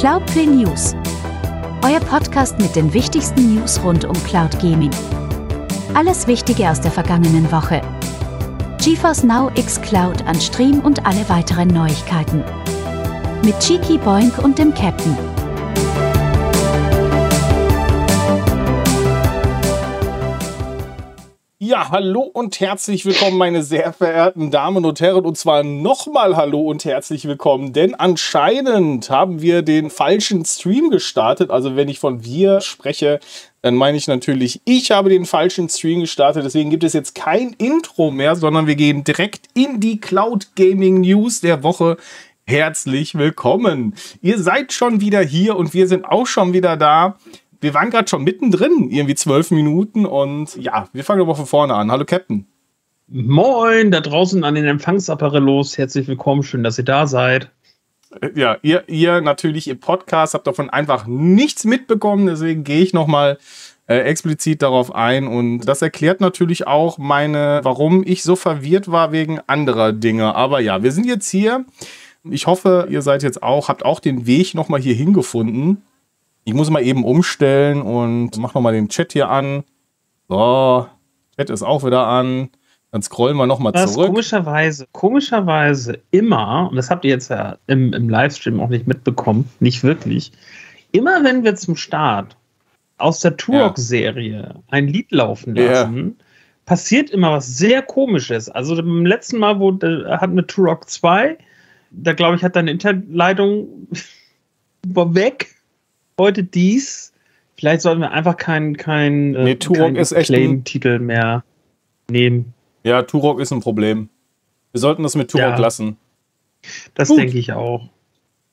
Cloudplay News. Euer Podcast mit den wichtigsten News rund um Cloud Gaming. Alles Wichtige aus der vergangenen Woche. GeForce Now X Cloud an Stream und alle weiteren Neuigkeiten. Mit Cheeky Boink und dem Captain. Ja, hallo und herzlich willkommen, meine sehr verehrten Damen und Herren. Und zwar nochmal hallo und herzlich willkommen, denn anscheinend haben wir den falschen Stream gestartet. Also wenn ich von wir spreche, dann meine ich natürlich, ich habe den falschen Stream gestartet. Deswegen gibt es jetzt kein Intro mehr, sondern wir gehen direkt in die Cloud Gaming News der Woche. Herzlich willkommen. Ihr seid schon wieder hier und wir sind auch schon wieder da wir waren gerade schon mittendrin, irgendwie zwölf Minuten und ja, wir fangen aber von vorne an. Hallo Captain. Moin, da draußen an den Empfangsapparellos. Herzlich willkommen, schön, dass ihr da seid. Äh, ja, ihr, ihr natürlich im Podcast habt davon einfach nichts mitbekommen, deswegen gehe ich nochmal äh, explizit darauf ein und das erklärt natürlich auch meine, warum ich so verwirrt war wegen anderer Dinge. Aber ja, wir sind jetzt hier. Ich hoffe, ihr seid jetzt auch, habt auch den Weg nochmal hier hingefunden. Ich muss mal eben umstellen und mach nochmal den Chat hier an. So, Chat ist auch wieder an. Dann scrollen wir nochmal zurück. Komischerweise, komischerweise immer, und das habt ihr jetzt ja im, im Livestream auch nicht mitbekommen, nicht wirklich, immer wenn wir zum Start aus der Turok-Serie ja. ein Lied laufen lassen, ja. passiert immer was sehr komisches. Also beim letzten Mal, wo hatten wir Turok 2, da glaube ich, hat deine Internetleitung weg heute dies. Vielleicht sollten wir einfach keinen kein, äh, nee, kein Claim-Titel mehr nehmen. Ja, Turok ist ein Problem. Wir sollten das mit Turok ja, lassen. Das denke ich auch.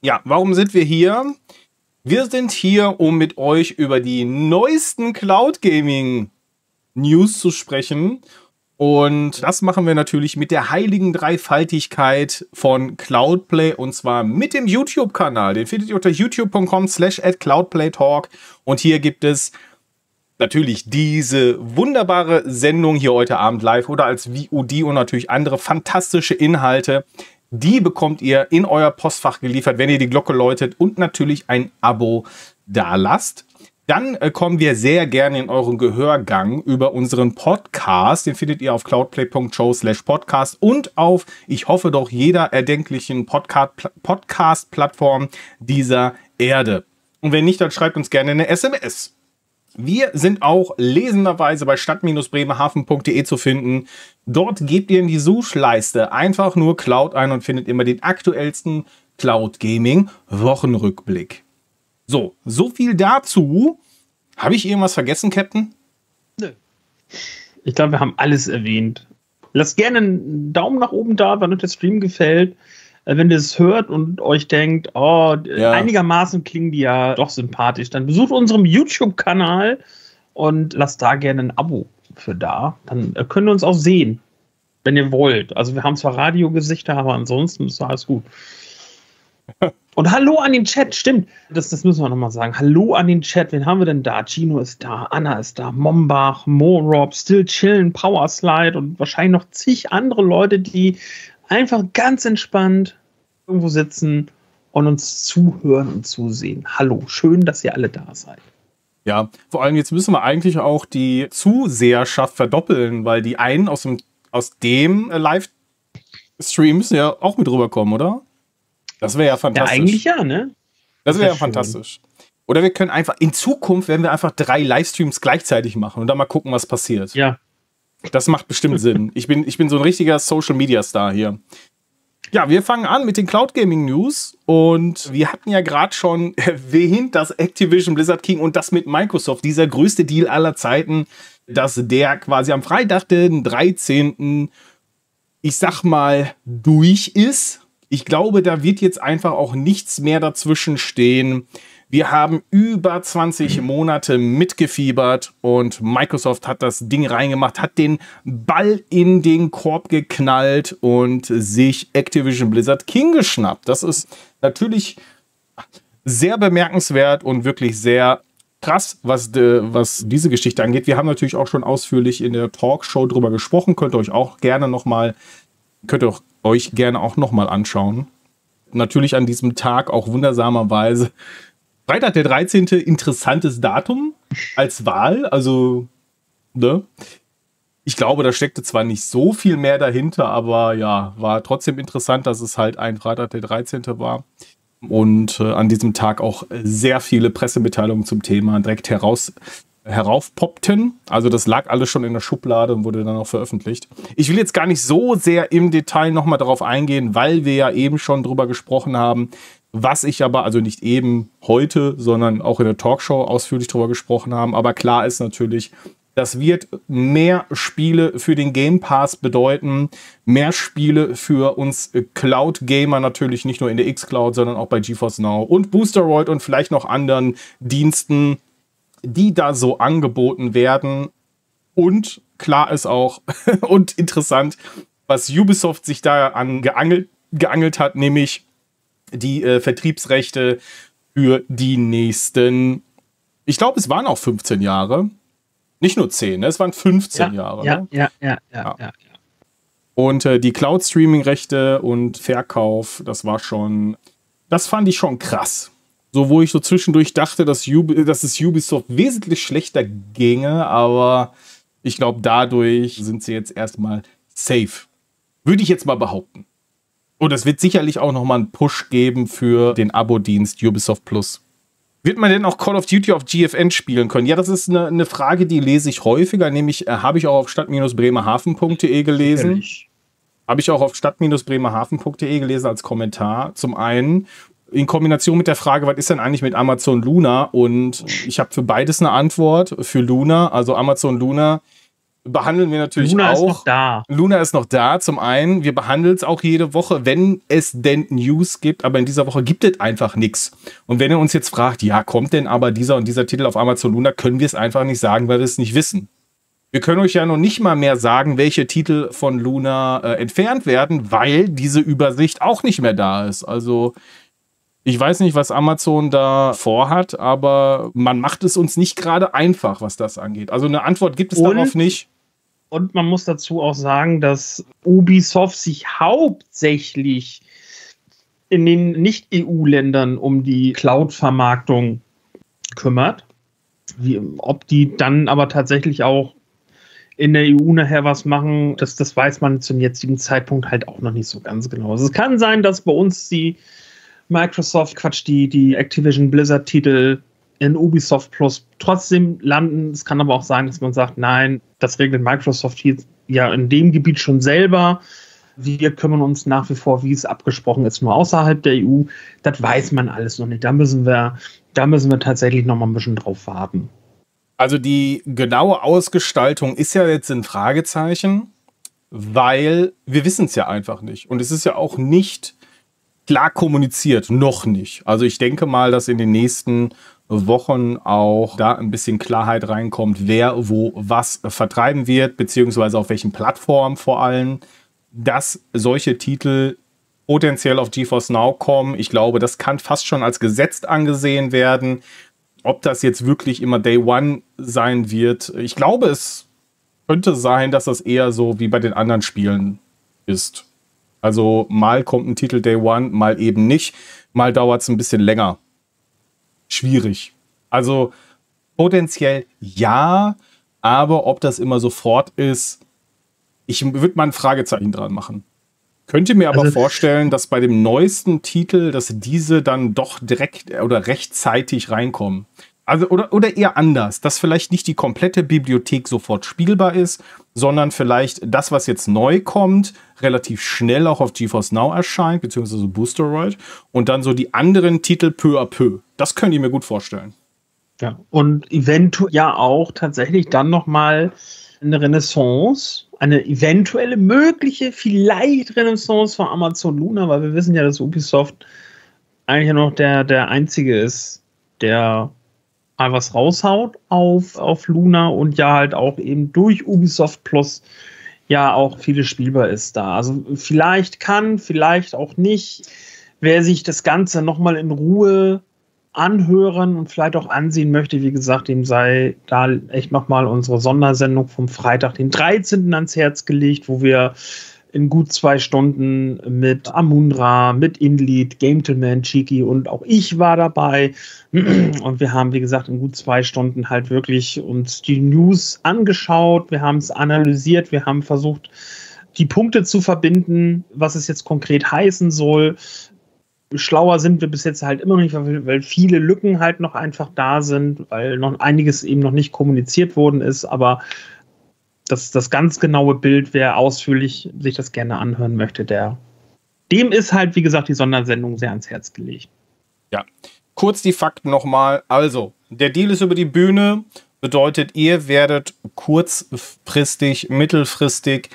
Ja, warum sind wir hier? Wir sind hier, um mit euch über die neuesten Cloud Gaming News zu sprechen und das machen wir natürlich mit der heiligen Dreifaltigkeit von Cloudplay und zwar mit dem YouTube-Kanal. Den findet ihr unter youtube.com slash at cloudplaytalk. Und hier gibt es natürlich diese wunderbare Sendung hier heute Abend live oder als VOD und natürlich andere fantastische Inhalte. Die bekommt ihr in euer Postfach geliefert, wenn ihr die Glocke läutet und natürlich ein Abo da lasst. Dann äh, kommen wir sehr gerne in euren Gehörgang über unseren Podcast. Den findet ihr auf cloudplay.show slash podcast und auf, ich hoffe doch, jeder erdenklichen Podcast-Plattform dieser Erde. Und wenn nicht, dann schreibt uns gerne eine SMS. Wir sind auch lesenderweise bei stadt-bremerhaven.de zu finden. Dort gebt ihr in die Suchleiste einfach nur Cloud ein und findet immer den aktuellsten Cloud Gaming Wochenrückblick. So, so viel dazu. Habe ich irgendwas vergessen, Captain? Nö. Ich glaube, wir haben alles erwähnt. Lasst gerne einen Daumen nach oben da, wenn euch der Stream gefällt. Äh, wenn ihr es hört und euch denkt, oh, ja. einigermaßen klingen die ja doch sympathisch, dann besucht unseren YouTube-Kanal und lasst da gerne ein Abo für da. Dann äh, könnt ihr uns auch sehen, wenn ihr wollt. Also wir haben zwar Radiogesichter, aber ansonsten ist alles gut. Und hallo an den Chat, stimmt. Das, das müssen wir nochmal sagen. Hallo an den Chat. Wen haben wir denn da? Gino ist da, Anna ist da, Mombach, Morob, Still Chillen, Powerslide und wahrscheinlich noch zig andere Leute, die einfach ganz entspannt irgendwo sitzen und uns zuhören und zusehen. Hallo, schön, dass ihr alle da seid. Ja, vor allem jetzt müssen wir eigentlich auch die Zuseherschaft verdoppeln, weil die einen aus dem, aus dem Live-Stream müssen ja auch mit rüberkommen, oder? Das wäre ja fantastisch. Ja, eigentlich ja, ne? Das wäre ja fantastisch. Oder wir können einfach, in Zukunft werden wir einfach drei Livestreams gleichzeitig machen und dann mal gucken, was passiert. Ja. Das macht bestimmt Sinn. Ich bin, ich bin so ein richtiger Social Media Star hier. Ja, wir fangen an mit den Cloud Gaming News und wir hatten ja gerade schon erwähnt, dass Activision Blizzard King und das mit Microsoft, dieser größte Deal aller Zeiten, dass der quasi am Freitag, den 13. ich sag mal, durch ist ich glaube, da wird jetzt einfach auch nichts mehr dazwischen stehen. Wir haben über 20 Monate mitgefiebert und Microsoft hat das Ding reingemacht, hat den Ball in den Korb geknallt und sich Activision Blizzard King geschnappt. Das ist natürlich sehr bemerkenswert und wirklich sehr krass, was, de, was diese Geschichte angeht. Wir haben natürlich auch schon ausführlich in der Talkshow drüber gesprochen. Könnt ihr euch auch gerne nochmal, könnt ihr euch gerne auch nochmal anschauen. natürlich an diesem Tag auch wundersamerweise. Freitag der 13. interessantes Datum als Wahl. Also, ne? Ich glaube, da steckte zwar nicht so viel mehr dahinter, aber ja, war trotzdem interessant, dass es halt ein Freitag der 13. war. Und äh, an diesem Tag auch sehr viele Pressemitteilungen zum Thema direkt heraus heraufpoppten. Also das lag alles schon in der Schublade und wurde dann auch veröffentlicht. Ich will jetzt gar nicht so sehr im Detail nochmal darauf eingehen, weil wir ja eben schon drüber gesprochen haben. Was ich aber, also nicht eben heute, sondern auch in der Talkshow ausführlich drüber gesprochen haben. Aber klar ist natürlich, das wird mehr Spiele für den Game Pass bedeuten, mehr Spiele für uns Cloud-Gamer natürlich, nicht nur in der X-Cloud, sondern auch bei GeForce Now und Boosteroid und vielleicht noch anderen Diensten, die da so angeboten werden. Und klar ist auch und interessant, was Ubisoft sich da an geangelt, hat, nämlich die äh, Vertriebsrechte für die nächsten, ich glaube, es waren auch 15 Jahre. Nicht nur 10, ne? es waren 15 ja, Jahre. Ja, ne? ja, ja, ja, ja, ja. Und äh, die Cloud-Streaming-Rechte und Verkauf, das war schon, das fand ich schon krass. So, wo ich so zwischendurch dachte, dass, Ubi, dass es Ubisoft wesentlich schlechter ginge, aber ich glaube, dadurch sind sie jetzt erstmal safe. Würde ich jetzt mal behaupten. Und es wird sicherlich auch nochmal einen Push geben für den Abo-Dienst Ubisoft Plus. Wird man denn auch Call of Duty auf GFN spielen können? Ja, das ist eine, eine Frage, die lese ich häufiger, nämlich äh, habe ich auch auf stadt-bremerhaven.de gelesen. Habe ich auch auf stadt-bremerhaven.de gelesen als Kommentar. Zum einen in Kombination mit der Frage, was ist denn eigentlich mit Amazon Luna? Und ich habe für beides eine Antwort. Für Luna, also Amazon Luna, behandeln wir natürlich Luna auch. ist noch da. Luna ist noch da, zum einen. Wir behandeln es auch jede Woche, wenn es denn News gibt, aber in dieser Woche gibt es einfach nichts. Und wenn ihr uns jetzt fragt, ja, kommt denn aber dieser und dieser Titel auf Amazon Luna, können wir es einfach nicht sagen, weil wir es nicht wissen. Wir können euch ja noch nicht mal mehr sagen, welche Titel von Luna äh, entfernt werden, weil diese Übersicht auch nicht mehr da ist. Also ich weiß nicht, was Amazon da vorhat, aber man macht es uns nicht gerade einfach, was das angeht. Also eine Antwort gibt es Und- darauf nicht. Und man muss dazu auch sagen, dass Ubisoft sich hauptsächlich in den Nicht-EU-Ländern um die Cloud-Vermarktung kümmert. Wie, ob die dann aber tatsächlich auch in der EU nachher was machen, das, das weiß man zum jetzigen Zeitpunkt halt auch noch nicht so ganz genau. Also es kann sein, dass bei uns die Microsoft, Quatsch, die, die Activision Blizzard-Titel in Ubisoft Plus trotzdem landen. Es kann aber auch sein, dass man sagt, nein, das regelt Microsoft hier ja in dem Gebiet schon selber. Wir kümmern uns nach wie vor, wie es abgesprochen ist, nur außerhalb der EU. Das weiß man alles noch nicht. Da müssen wir, da müssen wir tatsächlich noch mal ein bisschen drauf warten. Also die genaue Ausgestaltung ist ja jetzt ein Fragezeichen, weil wir wissen es ja einfach nicht. Und es ist ja auch nicht klar kommuniziert, noch nicht. Also ich denke mal, dass in den nächsten Wochen auch da ein bisschen Klarheit reinkommt, wer wo was vertreiben wird, beziehungsweise auf welchen Plattformen vor allem, dass solche Titel potenziell auf GeForce Now kommen. Ich glaube, das kann fast schon als gesetzt angesehen werden. Ob das jetzt wirklich immer Day One sein wird, ich glaube, es könnte sein, dass das eher so wie bei den anderen Spielen ist. Also mal kommt ein Titel Day One, mal eben nicht. Mal dauert es ein bisschen länger. Schwierig. Also potenziell ja, aber ob das immer sofort ist, ich würde mal ein Fragezeichen dran machen. Könnte mir aber Also- vorstellen, dass bei dem neuesten Titel, dass diese dann doch direkt oder rechtzeitig reinkommen. Also, oder, oder eher anders, dass vielleicht nicht die komplette Bibliothek sofort spielbar ist, sondern vielleicht das, was jetzt neu kommt, relativ schnell auch auf GeForce Now erscheint, beziehungsweise Boosteroid, und dann so die anderen Titel peu à peu. Das könnt ihr mir gut vorstellen. Ja. Und eventuell ja auch tatsächlich dann noch mal eine Renaissance, eine eventuelle mögliche, vielleicht Renaissance von Amazon Luna, weil wir wissen ja, dass Ubisoft eigentlich noch der, der einzige ist, der mal was raushaut auf, auf Luna und ja halt auch eben durch Ubisoft Plus ja auch vieles spielbar ist da. Also vielleicht kann, vielleicht auch nicht. Wer sich das Ganze nochmal in Ruhe anhören und vielleicht auch ansehen möchte, wie gesagt, dem sei da echt nochmal unsere Sondersendung vom Freitag, den 13. ans Herz gelegt, wo wir in gut zwei Stunden mit Amundra, mit Inlead, Gametelman, Chiki und auch ich war dabei. Und wir haben, wie gesagt, in gut zwei Stunden halt wirklich uns die News angeschaut, wir haben es analysiert, wir haben versucht, die Punkte zu verbinden, was es jetzt konkret heißen soll. Schlauer sind wir bis jetzt halt immer noch nicht, weil viele Lücken halt noch einfach da sind, weil noch einiges eben noch nicht kommuniziert worden ist, aber das, das ganz genaue Bild, wer ausführlich sich das gerne anhören möchte, der dem ist halt, wie gesagt, die Sondersendung sehr ans Herz gelegt. Ja, kurz die Fakten nochmal. Also, der Deal ist über die Bühne, bedeutet, ihr werdet kurzfristig, mittelfristig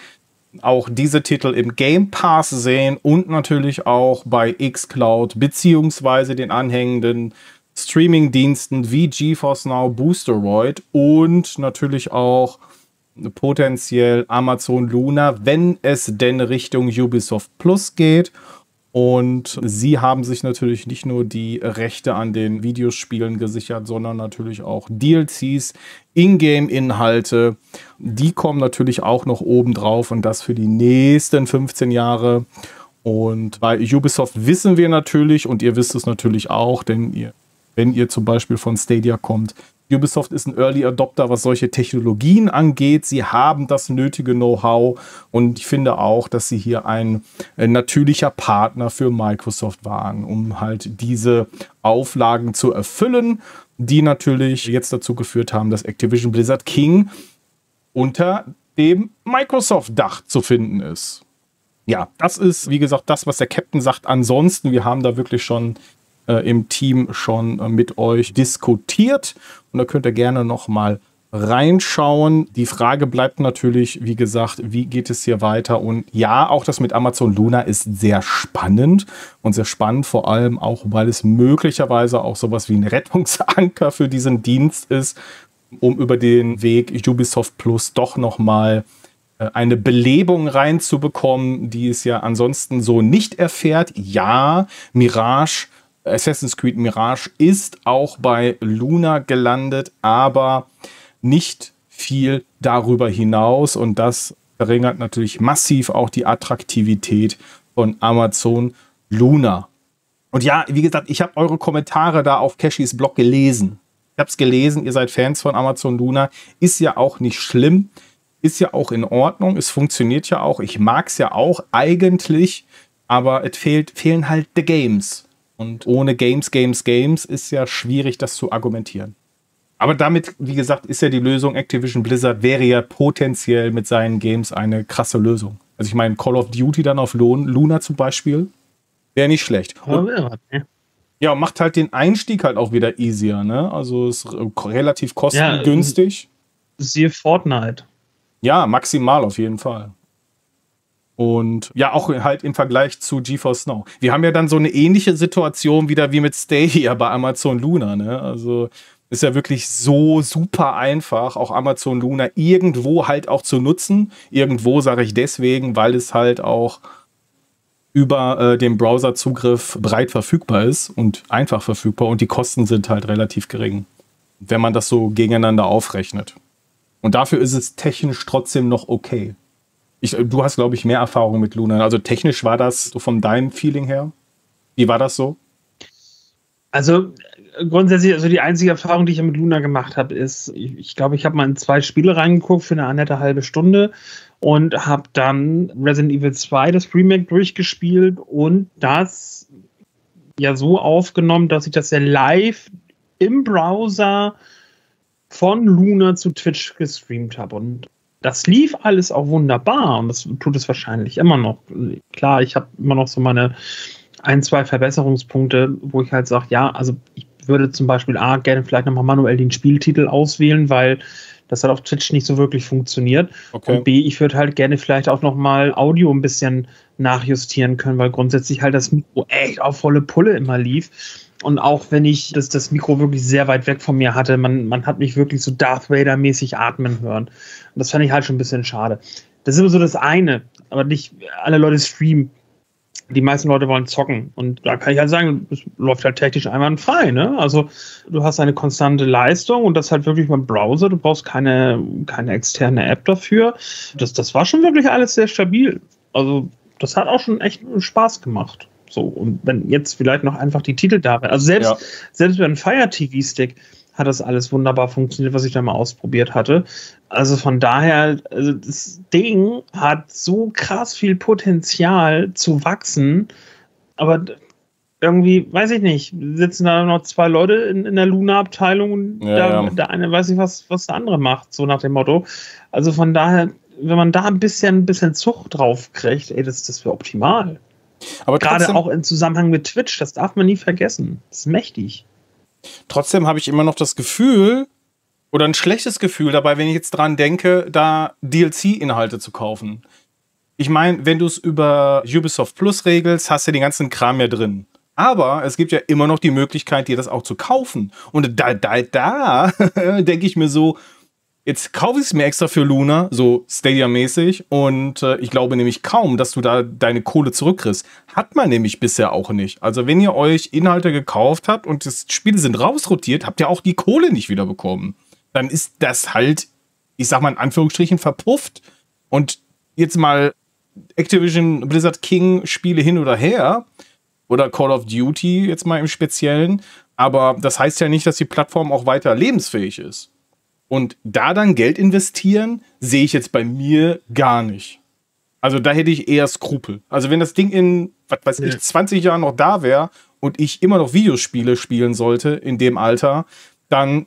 auch diese Titel im Game Pass sehen und natürlich auch bei xCloud beziehungsweise den anhängenden Streaming-Diensten wie GeForce Now, Boosteroid und natürlich auch potenziell Amazon Luna, wenn es denn Richtung Ubisoft Plus geht. Und sie haben sich natürlich nicht nur die Rechte an den Videospielen gesichert, sondern natürlich auch DLCs, Ingame-Inhalte. Die kommen natürlich auch noch oben drauf und das für die nächsten 15 Jahre. Und bei Ubisoft wissen wir natürlich, und ihr wisst es natürlich auch, denn ihr, wenn ihr zum Beispiel von Stadia kommt, Ubisoft ist ein Early Adopter, was solche Technologien angeht. Sie haben das nötige Know-how und ich finde auch, dass sie hier ein, ein natürlicher Partner für Microsoft waren, um halt diese Auflagen zu erfüllen, die natürlich jetzt dazu geführt haben, dass Activision Blizzard King unter dem Microsoft-Dach zu finden ist. Ja, das ist, wie gesagt, das, was der Captain sagt. Ansonsten, wir haben da wirklich schon äh, im Team schon äh, mit euch diskutiert. Und da könnt ihr gerne noch mal reinschauen. Die Frage bleibt natürlich, wie gesagt, wie geht es hier weiter? Und ja, auch das mit Amazon Luna ist sehr spannend und sehr spannend, vor allem auch, weil es möglicherweise auch sowas wie ein Rettungsanker für diesen Dienst ist, um über den Weg Ubisoft Plus doch noch mal äh, eine Belebung reinzubekommen, die es ja ansonsten so nicht erfährt. Ja, Mirage Assassin's Creed Mirage ist auch bei Luna gelandet, aber nicht viel darüber hinaus und das verringert natürlich massiv auch die Attraktivität von Amazon Luna. Und ja, wie gesagt, ich habe eure Kommentare da auf Cashys Blog gelesen. Ich habe es gelesen, ihr seid Fans von Amazon Luna. Ist ja auch nicht schlimm. Ist ja auch in Ordnung. Es funktioniert ja auch. Ich mag es ja auch eigentlich. Aber es fehlt, fehlen halt the Games. Und ohne Games, Games, Games ist ja schwierig, das zu argumentieren. Aber damit, wie gesagt, ist ja die Lösung, Activision Blizzard wäre ja potenziell mit seinen Games eine krasse Lösung. Also ich meine, Call of Duty dann auf Luna zum Beispiel, wäre nicht schlecht. Und, ja, macht halt den Einstieg halt auch wieder easier, ne? Also ist relativ kostengünstig. Ja, siehe Fortnite. Ja, maximal auf jeden Fall. Und ja, auch halt im Vergleich zu GeForce Now. Wir haben ja dann so eine ähnliche Situation wieder wie mit Stadia bei Amazon Luna. Ne? Also ist ja wirklich so super einfach, auch Amazon Luna irgendwo halt auch zu nutzen. Irgendwo sage ich deswegen, weil es halt auch über äh, den Browserzugriff breit verfügbar ist und einfach verfügbar und die Kosten sind halt relativ gering, wenn man das so gegeneinander aufrechnet. Und dafür ist es technisch trotzdem noch okay. Ich, du hast, glaube ich, mehr Erfahrung mit Luna. Also technisch war das so von deinem Feeling her? Wie war das so? Also grundsätzlich, also die einzige Erfahrung, die ich mit Luna gemacht habe, ist, ich, ich glaube, ich habe mal in zwei Spiele reingeguckt für eine nette halbe Stunde und habe dann Resident Evil 2, das Remake, durchgespielt und das ja so aufgenommen, dass ich das ja live im Browser von Luna zu Twitch gestreamt habe. Und das lief alles auch wunderbar und das tut es wahrscheinlich immer noch. Klar, ich habe immer noch so meine ein, zwei Verbesserungspunkte, wo ich halt sage, ja, also ich würde zum Beispiel A, gerne vielleicht nochmal manuell den Spieltitel auswählen, weil das hat auf Twitch nicht so wirklich funktioniert. Okay. Und B, ich würde halt gerne vielleicht auch nochmal Audio ein bisschen nachjustieren können, weil grundsätzlich halt das Mikro echt auf volle Pulle immer lief. Und auch wenn ich das, das Mikro wirklich sehr weit weg von mir hatte, man, man hat mich wirklich so Darth Vader-mäßig atmen hören. Und das fand ich halt schon ein bisschen schade. Das ist immer so das eine, aber nicht alle Leute streamen. Die meisten Leute wollen zocken. Und da kann ich halt sagen, es läuft halt technisch einwandfrei. Ne? Also du hast eine konstante Leistung und das halt wirklich beim Browser. Du brauchst keine, keine externe App dafür. Das, das war schon wirklich alles sehr stabil. Also, das hat auch schon echt Spaß gemacht. So, und wenn jetzt vielleicht noch einfach die Titel da wären. Also selbst, ja. selbst bei einem Fire TV-Stick hat das alles wunderbar funktioniert, was ich da mal ausprobiert hatte. Also von daher, also das Ding hat so krass viel Potenzial zu wachsen, aber irgendwie, weiß ich nicht, sitzen da noch zwei Leute in, in der Luna-Abteilung und ja, da, ja. der eine weiß nicht, was, was der andere macht, so nach dem Motto. Also von daher, wenn man da ein bisschen, ein bisschen Zucht drauf kriegt, ey, das, das wäre optimal. Aber gerade auch im Zusammenhang mit Twitch, das darf man nie vergessen. Das ist mächtig. Trotzdem habe ich immer noch das Gefühl oder ein schlechtes Gefühl dabei, wenn ich jetzt dran denke, da DLC-Inhalte zu kaufen. Ich meine, wenn du es über Ubisoft Plus regelst, hast du den ganzen Kram ja drin. Aber es gibt ja immer noch die Möglichkeit, dir das auch zu kaufen. Und da, da, da denke ich mir so, Jetzt kaufe ich es mir extra für Luna, so Stadia-mäßig. Und äh, ich glaube nämlich kaum, dass du da deine Kohle zurückkriegst. Hat man nämlich bisher auch nicht. Also wenn ihr euch Inhalte gekauft habt und das Spiele sind rausrotiert, habt ihr auch die Kohle nicht wiederbekommen. Dann ist das halt, ich sag mal in Anführungsstrichen, verpufft. Und jetzt mal Activision Blizzard King Spiele hin oder her. Oder Call of Duty jetzt mal im Speziellen. Aber das heißt ja nicht, dass die Plattform auch weiter lebensfähig ist. Und da dann Geld investieren, sehe ich jetzt bei mir gar nicht. Also da hätte ich eher Skrupel. Also wenn das Ding in, was weiß ich, 20 Jahren noch da wäre und ich immer noch Videospiele spielen sollte in dem Alter, dann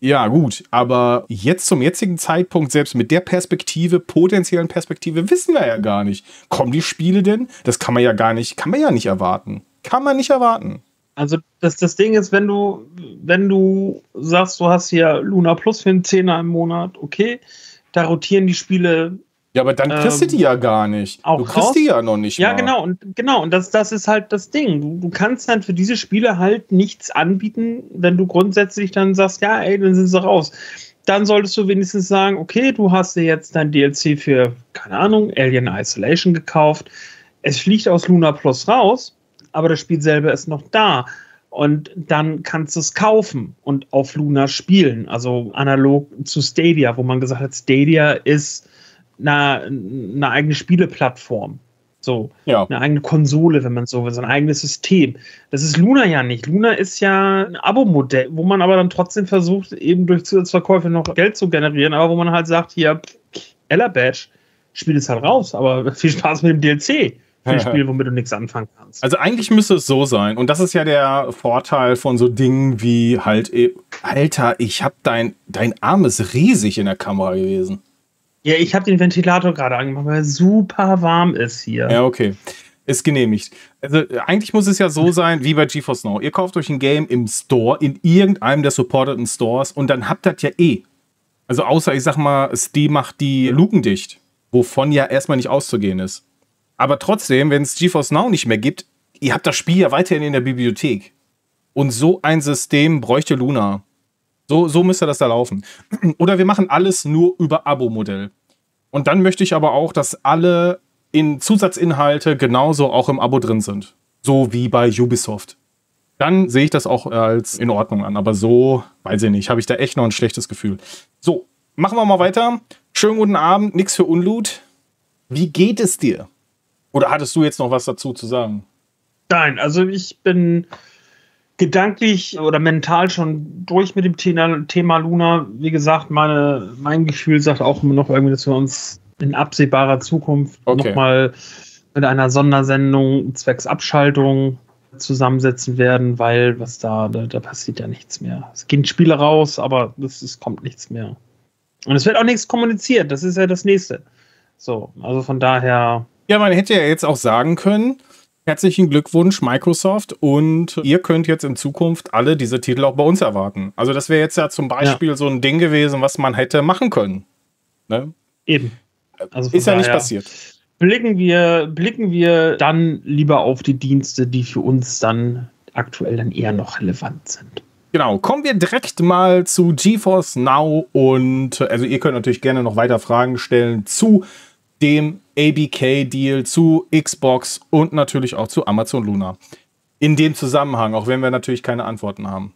ja gut. Aber jetzt zum jetzigen Zeitpunkt, selbst mit der Perspektive, potenziellen Perspektive, wissen wir ja gar nicht. Kommen die Spiele denn? Das kann man ja gar nicht, kann man ja nicht erwarten. Kann man nicht erwarten. Also das, das Ding ist, wenn du, wenn du sagst, du hast hier Luna Plus für einen Zehner im Monat, okay, da rotieren die Spiele. Ja, aber dann kriegst ähm, du die ja gar nicht. Auch du kriegst raus. die ja noch nicht. Ja, mal. genau, und genau, und das, das ist halt das Ding. Du, du kannst dann für diese Spiele halt nichts anbieten, wenn du grundsätzlich dann sagst, ja, ey, dann sind sie raus. Dann solltest du wenigstens sagen, okay, du hast dir jetzt dein DLC für, keine Ahnung, Alien Isolation gekauft. Es fliegt aus Luna Plus raus aber das Spiel selber ist noch da. Und dann kannst du es kaufen und auf Luna spielen. Also analog zu Stadia, wo man gesagt hat, Stadia ist eine, eine eigene Spieleplattform. So, ja. eine eigene Konsole, wenn man so will, so ein eigenes System. Das ist Luna ja nicht. Luna ist ja ein Abo-Modell, wo man aber dann trotzdem versucht, eben durch Zusatzverkäufe noch Geld zu generieren, aber wo man halt sagt, hier, Ella Badge, spiel es halt raus, aber viel Spaß mit dem DLC ein Spiel, womit du nichts anfangen kannst. Also eigentlich müsste es so sein. Und das ist ja der Vorteil von so Dingen wie halt, äh, Alter, ich hab dein, dein Arm ist riesig in der Kamera gewesen. Ja, ich habe den Ventilator gerade angemacht, weil es super warm ist hier. Ja, okay. Ist genehmigt. Also eigentlich muss es ja so sein wie bei GeForce Now. Ihr kauft euch ein Game im Store, in irgendeinem der supporteten Stores und dann habt ihr das ja eh. Also außer, ich sag mal, Steam macht die Luken dicht, wovon ja erstmal nicht auszugehen ist. Aber trotzdem, wenn es GeForce Now nicht mehr gibt, ihr habt das Spiel ja weiterhin in der Bibliothek. Und so ein System bräuchte Luna. So, so müsste das da laufen. Oder wir machen alles nur über Abo-Modell. Und dann möchte ich aber auch, dass alle in Zusatzinhalte genauso auch im Abo drin sind. So wie bei Ubisoft. Dann sehe ich das auch als in Ordnung an. Aber so, weiß ich nicht, habe ich da echt noch ein schlechtes Gefühl. So, machen wir mal weiter. Schönen guten Abend, nix für Unlut. Wie geht es dir? Oder hattest du jetzt noch was dazu zu sagen? Nein, also ich bin gedanklich oder mental schon durch mit dem Thema, Luna. Wie gesagt, meine, mein Gefühl sagt auch immer noch irgendwie, dass wir uns in absehbarer Zukunft okay. nochmal mit einer Sondersendung zwecks Abschaltung zusammensetzen werden, weil was da, da, da, passiert ja nichts mehr. Es gehen Spiele raus, aber es, es kommt nichts mehr. Und es wird auch nichts kommuniziert, das ist ja das nächste. So, also von daher ja, man hätte ja jetzt auch sagen können, herzlichen Glückwunsch Microsoft und ihr könnt jetzt in Zukunft alle diese Titel auch bei uns erwarten. Also das wäre jetzt ja zum Beispiel ja. so ein Ding gewesen, was man hätte machen können. Ne? Eben. Also ist ja nicht passiert. Blicken wir, blicken wir dann lieber auf die Dienste, die für uns dann aktuell dann eher noch relevant sind. Genau, kommen wir direkt mal zu GeForce Now und also ihr könnt natürlich gerne noch weiter Fragen stellen zu dem ABK-Deal zu Xbox und natürlich auch zu Amazon Luna. In dem Zusammenhang, auch wenn wir natürlich keine Antworten haben.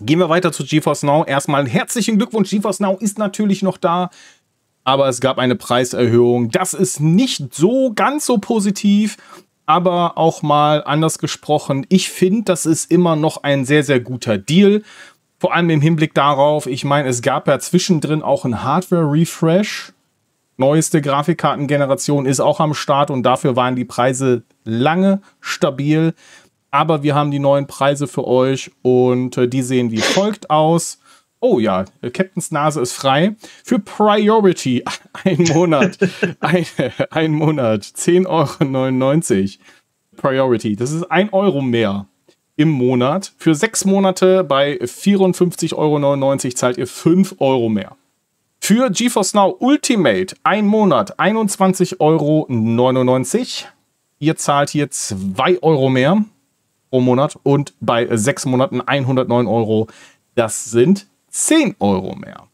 Gehen wir weiter zu GeForce Now. Erstmal herzlichen Glückwunsch. GeForce Now ist natürlich noch da. aber es gab eine Preiserhöhung. Das ist nicht so ganz so positiv, aber auch mal anders gesprochen. Ich finde, das ist immer noch ein sehr, sehr guter Deal. Vor allem im Hinblick darauf, ich meine, es gab ja zwischendrin auch ein Hardware-Refresh. Neueste Grafikkartengeneration ist auch am Start und dafür waren die Preise lange stabil. Aber wir haben die neuen Preise für euch und äh, die sehen wie folgt aus. Oh ja, Captains Nase ist frei. Für Priority ein Monat. ein, ein Monat. 10,99 Euro. Priority. Das ist ein Euro mehr im Monat. Für sechs Monate bei 54,99 Euro zahlt ihr 5 Euro mehr. Für GeForce Now Ultimate ein Monat 21,99 Euro. Ihr zahlt hier 2 Euro mehr pro Monat und bei sechs Monaten 109 Euro. Das sind 10 Euro mehr.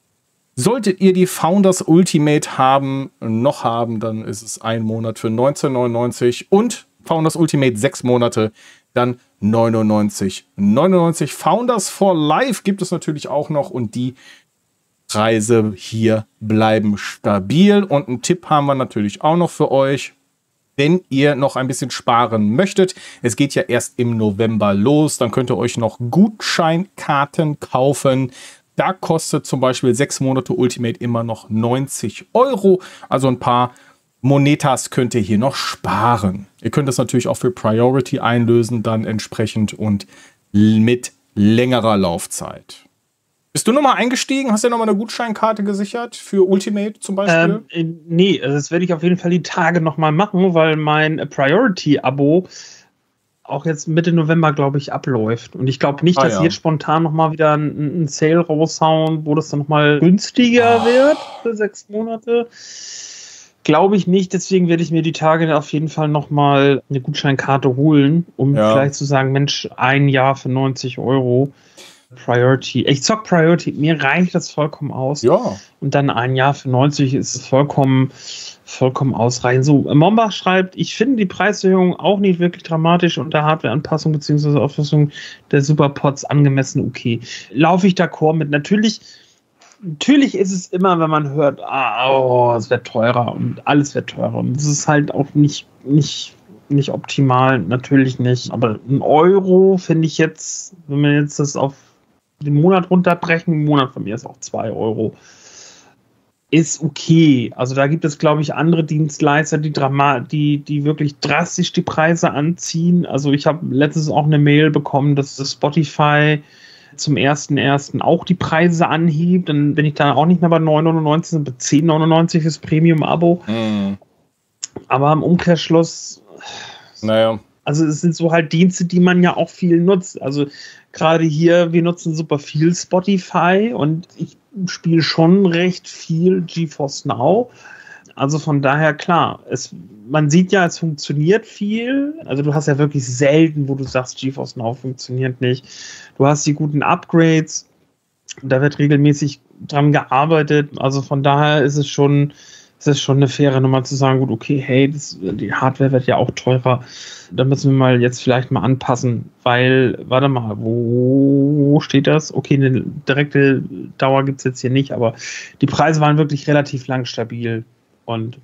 Solltet ihr die Founders Ultimate haben, noch haben, dann ist es ein Monat für 19,99 und Founders Ultimate sechs Monate, dann 99,99. 99. Founders for Life gibt es natürlich auch noch und die Preise hier bleiben stabil. Und einen Tipp haben wir natürlich auch noch für euch wenn ihr noch ein bisschen sparen möchtet. Es geht ja erst im November los. Dann könnt ihr euch noch Gutscheinkarten kaufen. Da kostet zum Beispiel sechs Monate Ultimate immer noch 90 Euro. Also ein paar Monetas könnt ihr hier noch sparen. Ihr könnt das natürlich auch für Priority einlösen, dann entsprechend und mit längerer Laufzeit. Bist du nochmal eingestiegen? Hast du nochmal eine Gutscheinkarte gesichert für Ultimate zum Beispiel? Ähm, nee, also das werde ich auf jeden Fall die Tage nochmal machen, weil mein Priority-Abo auch jetzt Mitte November, glaube ich, abläuft. Und ich glaube nicht, ah, dass ja. sie jetzt spontan nochmal wieder einen Sale raushauen, wo das dann nochmal günstiger oh. wird für sechs Monate. Glaube ich nicht, deswegen werde ich mir die Tage auf jeden Fall nochmal eine Gutscheinkarte holen, um ja. vielleicht zu sagen, Mensch, ein Jahr für 90 Euro. Priority. Ich zock Priority, mir reicht das vollkommen aus. Ja. Und dann ein Jahr für 90 ist es vollkommen, vollkommen ausreichend. So, Mombach schreibt, ich finde die Preiserhöhung auch nicht wirklich dramatisch und der Hardwareanpassung bzw. Aufrüstung der Superpods angemessen okay. Laufe ich d'accord mit. Natürlich, natürlich ist es immer, wenn man hört, ah, oh, es wird teurer und alles wird teurer. Und es ist halt auch nicht, nicht nicht optimal, natürlich nicht. Aber ein Euro finde ich jetzt, wenn wir jetzt das auf den Monat runterbrechen, im Monat von mir ist auch 2 Euro, ist okay. Also da gibt es, glaube ich, andere Dienstleister, die, Drama die, die wirklich drastisch die Preise anziehen. Also ich habe letztens auch eine Mail bekommen, dass das Spotify zum 1.1. auch die Preise anhebt. Dann bin ich da auch nicht mehr bei 9,99, sondern bei 10,99 fürs Premium-Abo. Mhm. Aber im Umkehrschluss. Naja. Also es sind so halt Dienste, die man ja auch viel nutzt. Also gerade hier, wir nutzen super viel Spotify und ich spiele schon recht viel GeForce Now. Also von daher klar, es, man sieht ja, es funktioniert viel. Also du hast ja wirklich selten, wo du sagst, GeForce Now funktioniert nicht. Du hast die guten Upgrades, da wird regelmäßig dran gearbeitet. Also von daher ist es schon, es ist schon eine faire Nummer zu sagen, gut, okay, hey, das, die Hardware wird ja auch teurer. Da müssen wir mal jetzt vielleicht mal anpassen, weil, warte mal, wo steht das? Okay, eine direkte Dauer gibt es jetzt hier nicht, aber die Preise waren wirklich relativ lang stabil. Und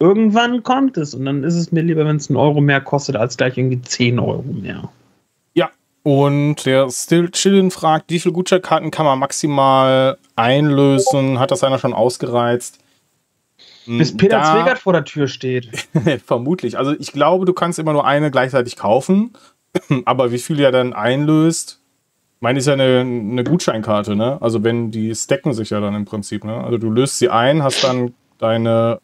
irgendwann kommt es und dann ist es mir lieber, wenn es einen Euro mehr kostet, als gleich irgendwie 10 Euro mehr. Ja, und der Still Chillen fragt, wie viele Gutscheinkarten kann man maximal einlösen? Hat das einer schon ausgereizt? Bis Peter da, Zwegert vor der Tür steht. vermutlich. Also ich glaube, du kannst immer nur eine gleichzeitig kaufen. Aber wie viel ja dann einlöst, meine ist ja eine, eine Gutscheinkarte, ne? Also wenn die stacken sich ja dann im Prinzip, ne? Also du löst sie ein, hast dann deine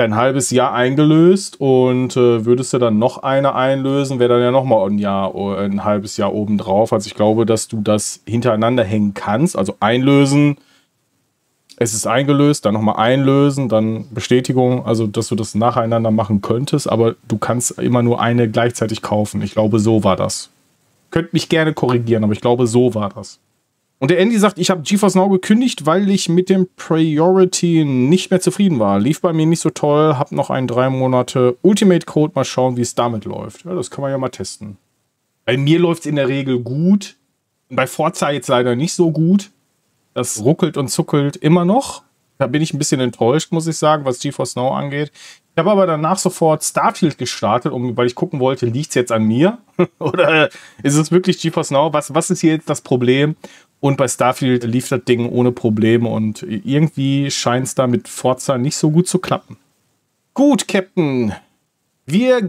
dein halbes Jahr eingelöst und äh, würdest du dann noch eine einlösen, wäre dann ja nochmal ein Jahr, ein halbes Jahr obendrauf. Also ich glaube, dass du das hintereinander hängen kannst. Also einlösen, es ist eingelöst, dann nochmal einlösen, dann Bestätigung, also dass du das nacheinander machen könntest, aber du kannst immer nur eine gleichzeitig kaufen. Ich glaube, so war das. Könnt mich gerne korrigieren, aber ich glaube, so war das. Und der Andy sagt, ich habe GeForce Now gekündigt, weil ich mit dem Priority nicht mehr zufrieden war. Lief bei mir nicht so toll, hab noch einen drei Monate Ultimate Code, mal schauen, wie es damit läuft. Ja, das kann man ja mal testen. Bei mir läuft es in der Regel gut. Bei Forza jetzt leider nicht so gut. Das ruckelt und zuckelt immer noch. Da bin ich ein bisschen enttäuscht, muss ich sagen, was GeForce Now angeht. Ich habe aber danach sofort Starfield gestartet, um, weil ich gucken wollte, liegt es jetzt an mir? Oder ist es wirklich GeForce Now? Was, was ist hier jetzt das Problem? Und bei Starfield lief das Ding ohne Probleme und irgendwie scheint es da mit Forza nicht so gut zu klappen. Gut, Captain. Wir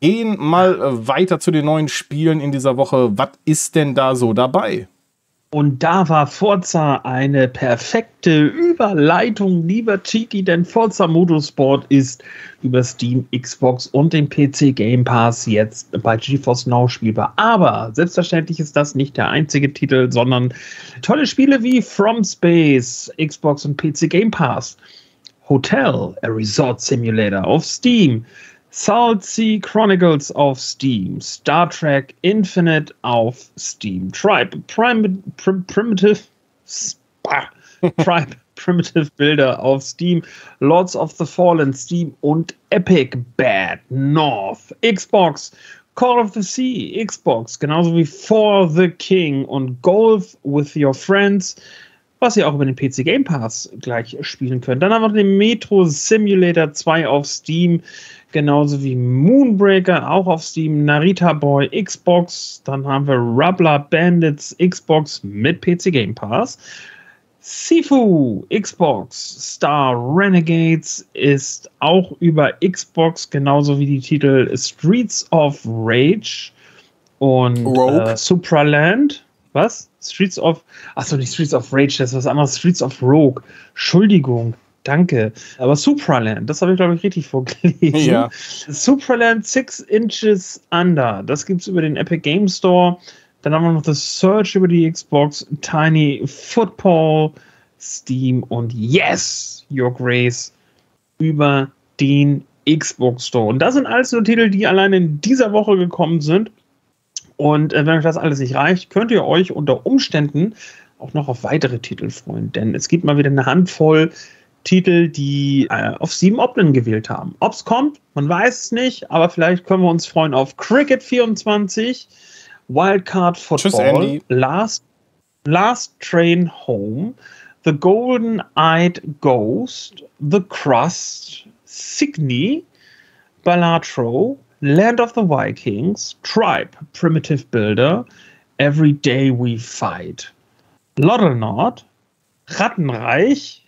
gehen mal weiter zu den neuen Spielen in dieser Woche. Was ist denn da so dabei? Und da war Forza eine perfekte Überleitung, lieber Chiki, denn Forza Motorsport ist über Steam, Xbox und den PC Game Pass jetzt bei GeForce Now spielbar. Aber selbstverständlich ist das nicht der einzige Titel, sondern tolle Spiele wie From Space, Xbox und PC Game Pass, Hotel, a Resort Simulator auf Steam, Salt Sea Chronicles auf Steam, Star Trek Infinite auf Steam, Tribe. Prim Prim Primitive Tribe Primitive Builder auf Steam, Lords of the Fallen Steam und Epic Bad North, Xbox, Call of the Sea, Xbox, genauso wie For the King und Golf with Your Friends, was ihr auch über den PC Game Pass gleich spielen könnt. Dann haben wir den Metro Simulator 2 auf Steam, genauso wie Moonbreaker auch auf Steam, Narita Boy Xbox, dann haben wir Rubber Bandits Xbox mit PC Game Pass. Sifu Xbox Star Renegades ist auch über Xbox, genauso wie die Titel Streets of Rage und äh, Supraland. Was? Streets of. Achso, nicht Streets of Rage, das ist was anderes. Streets of Rogue. Entschuldigung. Danke. Aber Supraland, das habe ich, glaube ich, richtig vorgelesen. Ja. Supraland 6 Inches Under. Das gibt es über den Epic Game Store. Dann haben wir noch das Search über die Xbox, Tiny Football, Steam und Yes, Your Grace über den Xbox Store. Und das sind alles nur Titel, die allein in dieser Woche gekommen sind. Und äh, wenn euch das alles nicht reicht, könnt ihr euch unter Umständen auch noch auf weitere Titel freuen. Denn es gibt mal wieder eine Handvoll Titel, die äh, auf sieben Oplen gewählt haben. Ob es kommt, man weiß es nicht, aber vielleicht können wir uns freuen auf Cricket 24, Wildcard Football, Tschüss, Last, Last Train Home, The Golden Eyed Ghost, The Crust, Signy, Balatro, Land of the Vikings, Tribe, Primitive Builder, Every Day We Fight, Lottelnord, Rattenreich,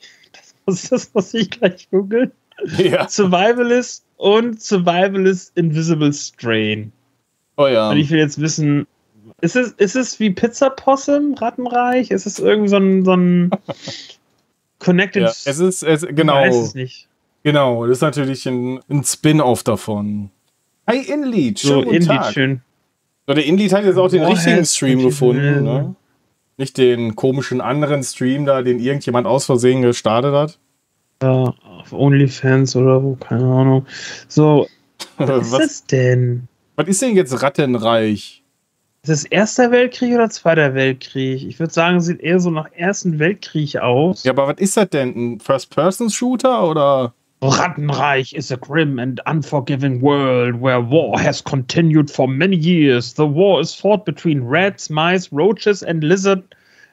das ist das, was ich gleich googeln. Ja. Survivalist und Survivalist Invisible Strain. Oh ja. Und ich will jetzt wissen, ist es, ist es wie Pizza Possum, Rattenreich? Ist es irgendwie so ein, so ein Connected? Ja, es ist, es, genau. Ich weiß es nicht. Genau, das ist natürlich ein, ein Spin-off davon. Hi Inlead, schön so, Inlead, Tag. schön. So, der Inlead hat jetzt auch den Boah, richtigen Stream gefunden, ne? Nicht den komischen anderen Stream da, den irgendjemand aus Versehen gestartet hat. Ja, auf OnlyFans oder wo, keine Ahnung. So, was, was ist das denn? Was ist denn jetzt Rattenreich? Ist das Erster Weltkrieg oder Zweiter Weltkrieg? Ich würde sagen, sieht eher so nach Ersten Weltkrieg aus. Ja, aber was ist das denn? Ein First-Person-Shooter oder? Rattenreich is a grim and unforgiving world where war has continued for many years. The war is fought between rats, mice, roaches, and lizard,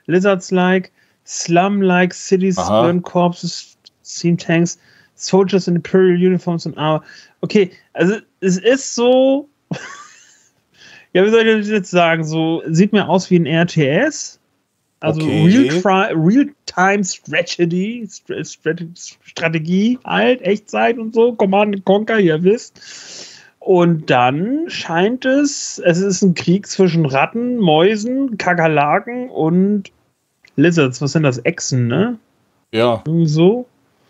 lizards-like, slum-like cities, Aha. burn corpses, steam tanks, soldiers in imperial uniforms and our. Okay, also es ist so. ja, wie soll ich das jetzt sagen? So sieht mir aus wie ein RTS. Also okay. Real-Time Strategy, Strategie, halt, Echtzeit und so, Command Conquer, ihr wisst. Und dann scheint es, es ist ein Krieg zwischen Ratten, Mäusen, Kakerlaken und Lizards. Was sind das? Echsen, ne? Ja. Irgendwie so.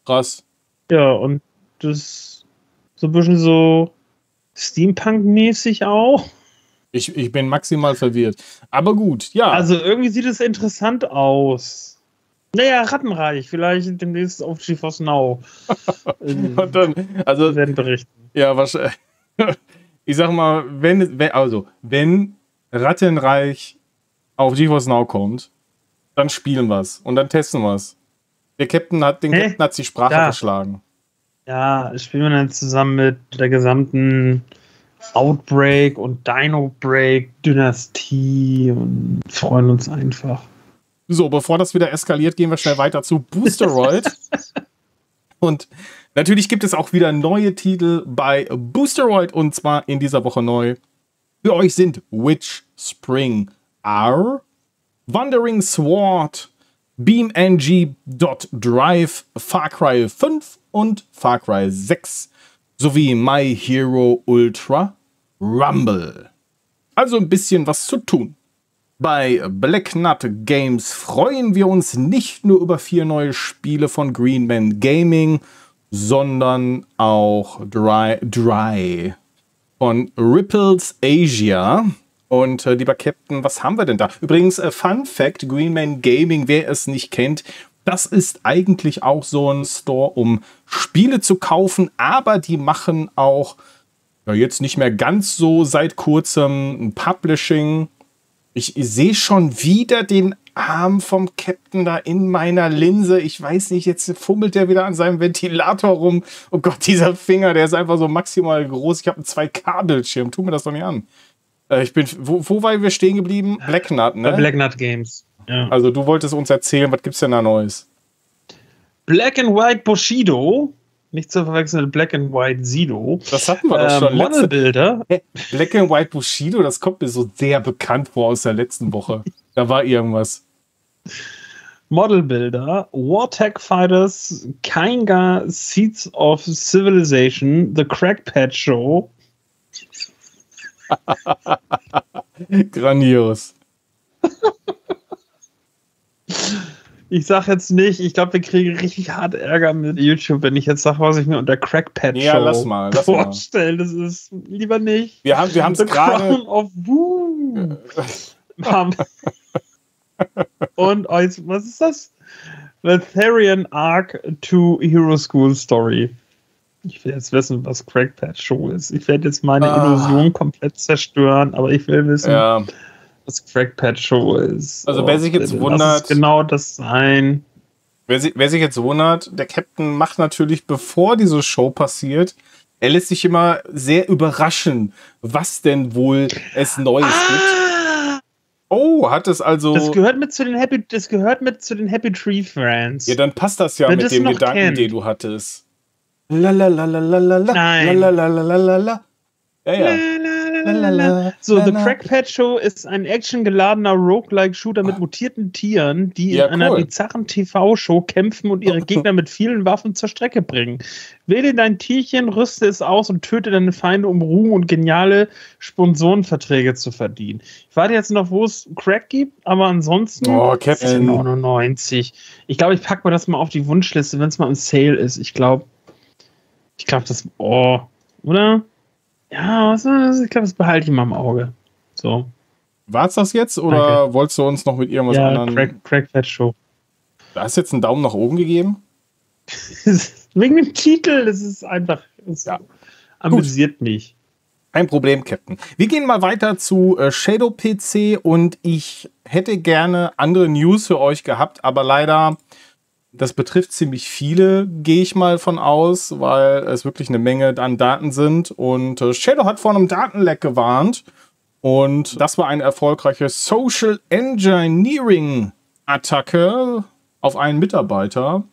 Krass. Ja, und das so ein bisschen so Steampunk-mäßig auch. Ich, ich bin maximal verwirrt. Aber gut, ja. Also irgendwie sieht es interessant aus. Naja, Rattenreich, vielleicht demnächst auf GeForce Now. Und dann, also, werden berichten. Ja, wahrscheinlich. Ich sag mal, wenn, wenn, also, wenn Rattenreich auf GeForce Now kommt, dann spielen wir es und dann testen wir es. Der Captain hat, den Hä? Captain hat die Sprache ja. verschlagen. Ja, spielen wir dann zusammen mit der gesamten Outbreak und Dino Break Dynastie und freuen uns einfach. So, bevor das wieder eskaliert, gehen wir schnell weiter zu Boosteroid. Und natürlich gibt es auch wieder neue Titel bei Boosteroid und zwar in dieser Woche neu. Für euch sind Witch Spring R, Wandering Sword, BeamNG.Drive, Far Cry 5 und Far Cry 6 sowie My Hero Ultra Rumble. Also ein bisschen was zu tun. Bei Black Nut Games freuen wir uns nicht nur über vier neue Spiele von Greenman Gaming, sondern auch Dry, Dry von Ripples Asia. Und äh, lieber Captain, was haben wir denn da? Übrigens, äh, Fun Fact: Greenman Gaming, wer es nicht kennt, das ist eigentlich auch so ein Store, um Spiele zu kaufen, aber die machen auch ja, jetzt nicht mehr ganz so seit kurzem ein Publishing ich, ich sehe schon wieder den Arm vom Captain da in meiner Linse. Ich weiß nicht, jetzt fummelt er wieder an seinem Ventilator rum. Oh Gott, dieser Finger, der ist einfach so maximal groß. Ich habe einen 2K-Bildschirm. Tu mir das doch nicht an. Äh, ich bin, wo, wo waren wir stehen geblieben? Black Nut, ne? Black Nut Games. Ja. Also du wolltest uns erzählen, was gibt's denn da Neues? Black and White Bushido nicht zu verwechseln mit Black and White Sido. Das hatten wir doch schon. Äh, Modelbilder. Black and White Bushido, das kommt mir so sehr bekannt vor aus der letzten Woche. Da war irgendwas. Modelbilder, Wartech Fighters, Kainga Seeds of Civilization, The Crackpad Show. Grandios. Ich sag jetzt nicht, ich glaube, wir kriegen richtig hart Ärger mit YouTube, wenn ich jetzt sage, was ich mir unter Crackpad ja, lass mal, lass vorstelle. Das ist lieber nicht. Wir haben wir es gerade. of Woo. Und was ist das? The Therian Arc to Hero School Story. Ich will jetzt wissen, was Crackpad Show ist. Ich werde jetzt meine ah. Illusion komplett zerstören, aber ich will wissen. Ja was Show ist. Also wer sich jetzt wundert. genau das sein. Wer, sich, wer sich jetzt wundert, der Captain macht natürlich, bevor diese Show passiert, er lässt sich immer sehr überraschen, was denn wohl es Neues ah! gibt. Oh, hat es also. Das gehört mit zu den Happy, das gehört mit zu den Happy Tree Friends. Ja, dann passt das ja Wenn mit dem Gedanken, kennt. den du hattest. La la la la la la la. Nein. La la la la la la. Ja, ja. Lalalala. So, The Crackpad Show ist ein actiongeladener Roguelike-Shooter mit mutierten Tieren, die ja, in einer bizarren TV-Show kämpfen und ihre Gegner mit vielen Waffen zur Strecke bringen. Wähle dein Tierchen, rüste es aus und töte deine Feinde, um Ruhm und geniale Sponsorenverträge zu verdienen. Ich warte jetzt noch, wo es Crack gibt, aber ansonsten oh, Captain. 99. Ich glaube, ich packe mir das mal auf die Wunschliste, wenn es mal im Sale ist. Ich glaube, ich glaube, das, oh, oder? Ja, ich glaube, das behalte ich mal im Auge. So. War es das jetzt oder Danke. wolltest du uns noch mit irgendwas ja, anderem? Crack, Crack Fat Show. Da hast du jetzt einen Daumen nach oben gegeben? Wegen dem Titel, das ist einfach. Das ja. amüsiert Gut. mich. Kein Problem, Captain. Wir gehen mal weiter zu äh, Shadow PC und ich hätte gerne andere News für euch gehabt, aber leider das betrifft ziemlich viele, gehe ich mal von aus, weil es wirklich eine Menge an Daten sind. Und äh, Shadow hat vor einem Datenleck gewarnt. Und das war eine erfolgreiche Social Engineering Attacke auf einen Mitarbeiter.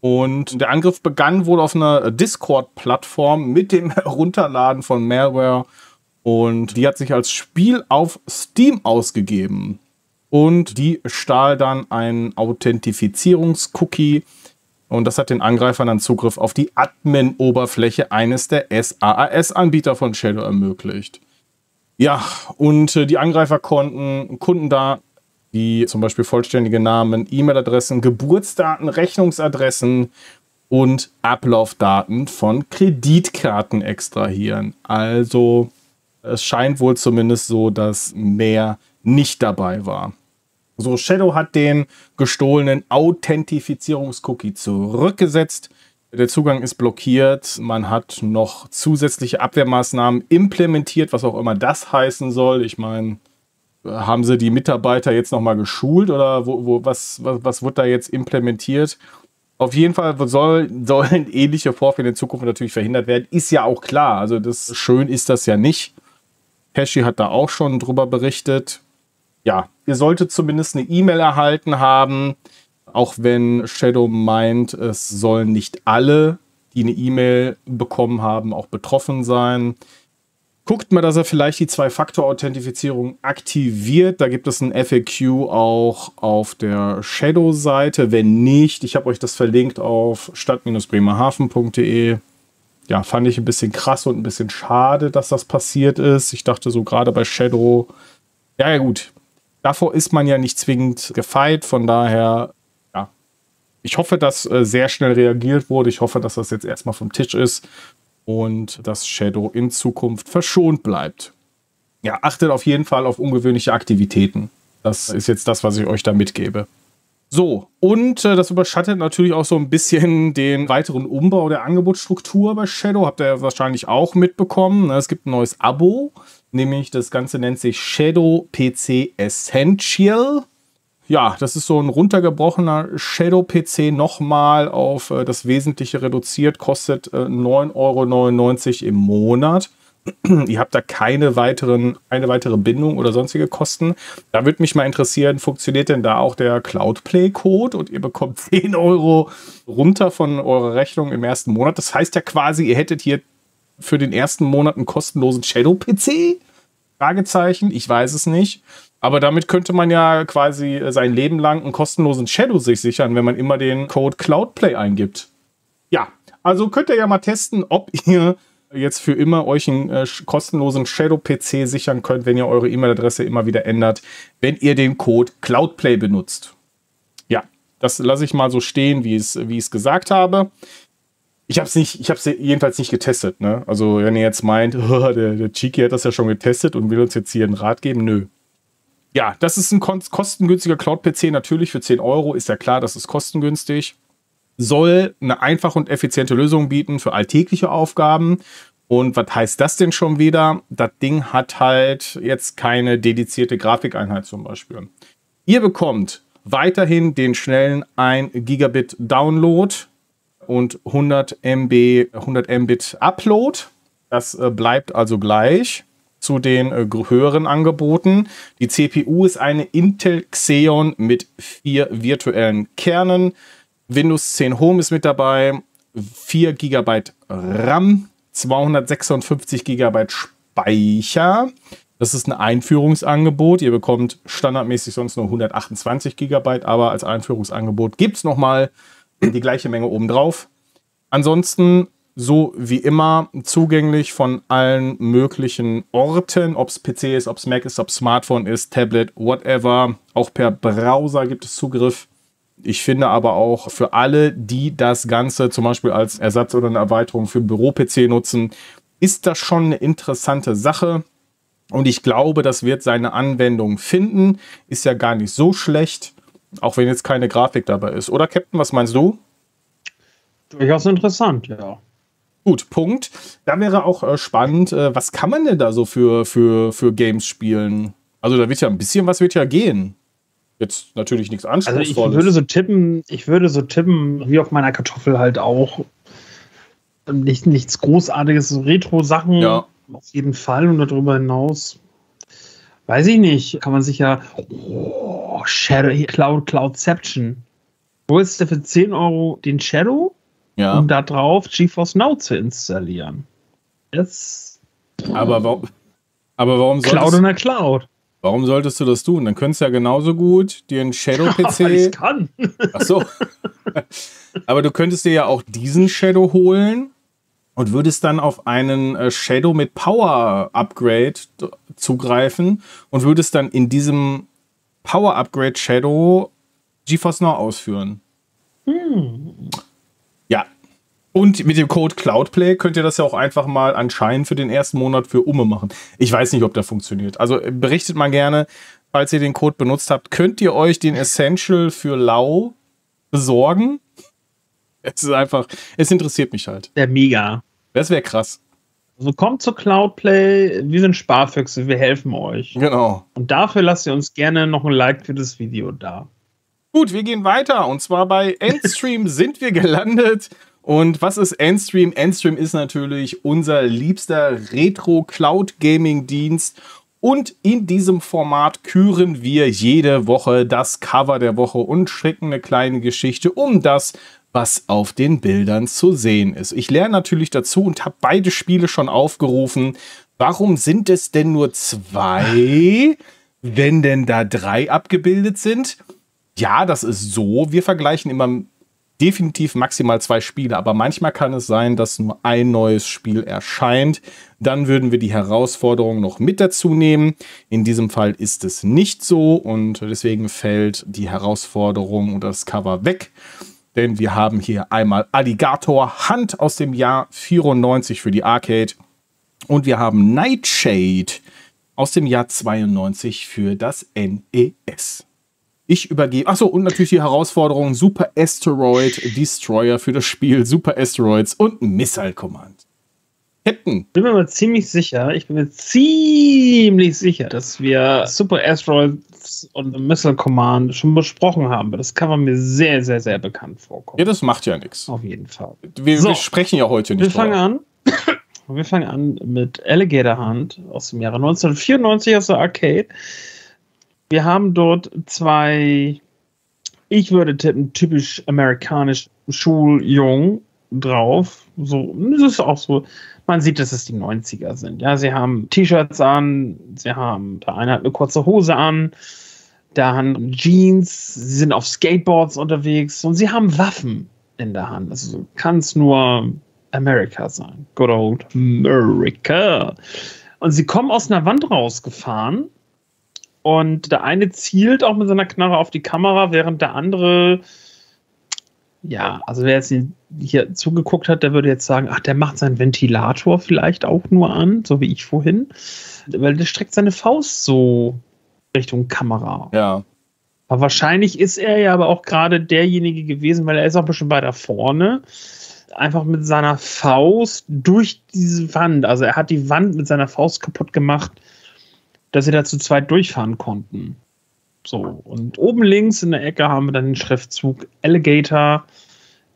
Und der Angriff begann wohl auf einer Discord-Plattform mit dem Herunterladen von Malware. Und die hat sich als Spiel auf Steam ausgegeben und die stahl dann einen Authentifizierungscookie und das hat den Angreifern dann Zugriff auf die Admin-Oberfläche eines der SaaS-Anbieter von Shadow ermöglicht. Ja, und äh, die Angreifer konnten Kunden da, die zum Beispiel vollständige Namen, E-Mail-Adressen, Geburtsdaten, Rechnungsadressen und Ablaufdaten von Kreditkarten extrahieren. Also es scheint wohl zumindest so, dass mehr nicht dabei war. So, Shadow hat den gestohlenen Authentifizierungscookie zurückgesetzt. Der Zugang ist blockiert. Man hat noch zusätzliche Abwehrmaßnahmen implementiert, was auch immer das heißen soll. Ich meine, haben sie die Mitarbeiter jetzt nochmal geschult oder wo, wo, was, was, was wird da jetzt implementiert? Auf jeden Fall soll, sollen ähnliche Vorfälle in Zukunft natürlich verhindert werden. Ist ja auch klar. Also das schön ist das ja nicht. Pesci hat da auch schon drüber berichtet ja, ihr solltet zumindest eine E-Mail erhalten haben, Auch wenn Shadow meint, es sollen nicht alle, die eine E-Mail bekommen haben, auch betroffen sein. Guckt mal, dass er vielleicht die Zwei-Faktor-Authentifizierung aktiviert. Da gibt es ein FAQ auch auf der Shadow-Seite. Wenn nicht, ich habe euch das verlinkt auf stadt-bremerhaven.de. Ja, fand ich ein bisschen krass und ein bisschen schade, dass das passiert ist. Ich dachte so gerade bei Shadow, ja, ja gut, davor ist man ja nicht zwingend gefeit. Von daher, ja, ich hoffe, dass äh, sehr schnell reagiert wurde. Ich hoffe, dass das jetzt erstmal vom Tisch ist und dass Shadow in Zukunft verschont bleibt. Ja, achtet auf jeden Fall auf ungewöhnliche Aktivitäten. Das ist jetzt das, was ich euch da mitgebe. So, und äh, das überschattet natürlich auch so ein bisschen den weiteren Umbau der Angebotsstruktur bei Shadow. Habt ihr wahrscheinlich auch mitbekommen. Ne? Es gibt ein neues Abo, nämlich das Ganze nennt sich Shadow PC Essential ja, das ist so ein runtergebrochener Shadow-PC nochmal auf äh, das Wesentliche reduziert, kostet äh, 9,99 Euro im Monat. Ihr habt da keine weiteren, eine weitere Bindung oder sonstige Kosten. Da würde mich mal interessieren, funktioniert denn da auch der Cloudplay-Code und ihr bekommt 10 Euro runter von eurer Rechnung im ersten Monat? Das heißt ja quasi, ihr hättet hier für den ersten Monat einen kostenlosen Shadow-PC? Fragezeichen, ich weiß es nicht. Aber damit könnte man ja quasi äh, sein Leben lang einen kostenlosen Shadow sich sichern, wenn man immer den Code Cloudplay eingibt. Ja, also könnt ihr ja mal testen, ob ihr jetzt für immer euch einen äh, kostenlosen Shadow-PC sichern könnt, wenn ihr eure E-Mail-Adresse immer wieder ändert, wenn ihr den Code Cloudplay benutzt. Ja, das lasse ich mal so stehen, wie es, wie ich es gesagt habe. Ich habe es nicht, ich habe jedenfalls nicht getestet. Ne? Also wenn ihr jetzt meint, oh, der, der Chiki hat das ja schon getestet und will uns jetzt hier einen Rat geben, nö, ja, das ist ein kostengünstiger Cloud-PC, natürlich für 10 Euro, ist ja klar, das ist kostengünstig. Soll eine einfache und effiziente Lösung bieten für alltägliche Aufgaben. Und was heißt das denn schon wieder? Das Ding hat halt jetzt keine dedizierte Grafikeinheit zum Beispiel. Ihr bekommt weiterhin den schnellen 1 Gigabit Download und 100 MB, 100 Mbit Upload. Das äh, bleibt also gleich zu den äh, höheren Angeboten. Die CPU ist eine Intel Xeon mit vier virtuellen Kernen. Windows 10 Home ist mit dabei, 4 GB RAM, 256 GB Speicher. Das ist ein Einführungsangebot. Ihr bekommt standardmäßig sonst nur 128 GB, aber als Einführungsangebot gibt es nochmal die gleiche Menge obendrauf. Ansonsten so wie immer zugänglich von allen möglichen Orten, ob es PC ist, ob es Mac ist, ob es Smartphone ist, Tablet, whatever. Auch per Browser gibt es Zugriff. Ich finde aber auch für alle, die das Ganze zum Beispiel als Ersatz oder eine Erweiterung für Büro-PC nutzen, ist das schon eine interessante Sache. Und ich glaube, das wird seine Anwendung finden. Ist ja gar nicht so schlecht, auch wenn jetzt keine Grafik dabei ist. Oder Captain, was meinst du? Durchaus interessant, ja. Gut, Punkt. Da wäre auch äh, spannend, äh, was kann man denn da so für, für, für Games spielen? Also da wird ja ein bisschen was wird ja gehen. Jetzt natürlich nichts Anspruchsvolles. Also ich würde so tippen, ich würde so tippen, wie auf meiner Kartoffel halt auch. Nicht, nichts Großartiges, so Retro-Sachen ja. auf jeden Fall und darüber hinaus. Weiß ich nicht, kann man sich ja. Oh, Shadow, Cloud, Cloudception. Wo ist der für 10 Euro den Shadow? ja. um da drauf GeForce Now zu installieren. Das aber, warum, aber warum solltest, Cloud in der Cloud. Warum solltest du das tun? Dann könntest du ja genauso gut dir einen Shadow-PC. Ich kann. Ach so. aber du könntest dir ja auch diesen Shadow holen und würdest dann auf einen äh, Shadow mit Power Upgrade zugreifen und würdest dann in diesem Power Upgrade Shadow GeForce Now ausführen. Hm. Und mit dem Code Cloudplay könnt ihr das ja auch einfach mal anscheinend für den ersten Monat für Umme machen. Ich weiß nicht, ob der funktioniert. Also äh, berichtet mal gerne, falls ihr den Code benutzt habt. Könnt ihr euch den Essential für Lau besorgen? Es ist einfach, es interessiert mich halt. Der mega. Das wäre krass. Also kommt zu Cloudplay, wir sind Sparfüchse, wir helfen euch. Genau. Und dafür lasst ihr uns gerne noch ein Like für das Video da. Gut, wir gehen weiter. Und zwar bei Endstream sind wir gelandet. Und was ist Endstream? Endstream ist natürlich unser liebster Retro-Cloud-Gaming-Dienst. Und in diesem Format küren wir jede Woche das Cover der Woche und schicken eine kleine Geschichte um das, was auf den Bildern zu sehen ist. Ich lerne natürlich dazu und habe beide Spiele schon aufgerufen. Warum sind es denn nur zwei, wenn denn da drei abgebildet sind? Ja, das ist so. Wir vergleichen immer definitiv maximal zwei Spiele, aber manchmal kann es sein, dass nur ein neues Spiel erscheint. Dann würden wir die Herausforderung noch mit dazu nehmen. In diesem Fall ist es nicht so und deswegen fällt die Herausforderung und das Cover weg. Denn wir haben hier einmal Alligator Hand aus dem Jahr 94 für die Arcade und wir haben Nightshade aus dem Jahr 92 für das NES. Ich übergebe. Achso, und natürlich die Herausforderung Super Asteroid Destroyer für das Spiel Super Asteroids und Missile Command. Captain. Ich bin mir ziemlich sicher, ich bin mir ziemlich sicher, dass wir Super Asteroids und Missile Command schon besprochen haben. Das kann man mir sehr, sehr, sehr bekannt vorkommen. Ja, das macht ja nichts. Auf jeden Fall. Wir, so, wir sprechen ja heute nicht. Wir fangen an. wir fangen an mit Alligator Hunt aus dem Jahre 1994 aus der Arcade. Wir haben dort zwei, ich würde tippen, typisch amerikanisch Schuljung drauf. So, das ist auch so. Man sieht, dass es die 90er sind. Ja, sie haben T-Shirts an, sie haben, der eine hat eine kurze Hose an, da haben Jeans, sie sind auf Skateboards unterwegs und sie haben Waffen in der Hand. Also kann es nur Amerika sein. Good old America. Und sie kommen aus einer Wand rausgefahren und der eine zielt auch mit seiner Knarre auf die Kamera, während der andere, ja, also wer jetzt hier zugeguckt hat, der würde jetzt sagen, ach, der macht seinen Ventilator vielleicht auch nur an, so wie ich vorhin. Weil der streckt seine Faust so Richtung Kamera. Ja. Aber wahrscheinlich ist er ja aber auch gerade derjenige gewesen, weil er ist auch ein bisschen weiter vorne. Einfach mit seiner Faust durch diese Wand. Also er hat die Wand mit seiner Faust kaputt gemacht dass sie da zu zweit durchfahren konnten. So, und oben links in der Ecke haben wir dann den Schriftzug Alligator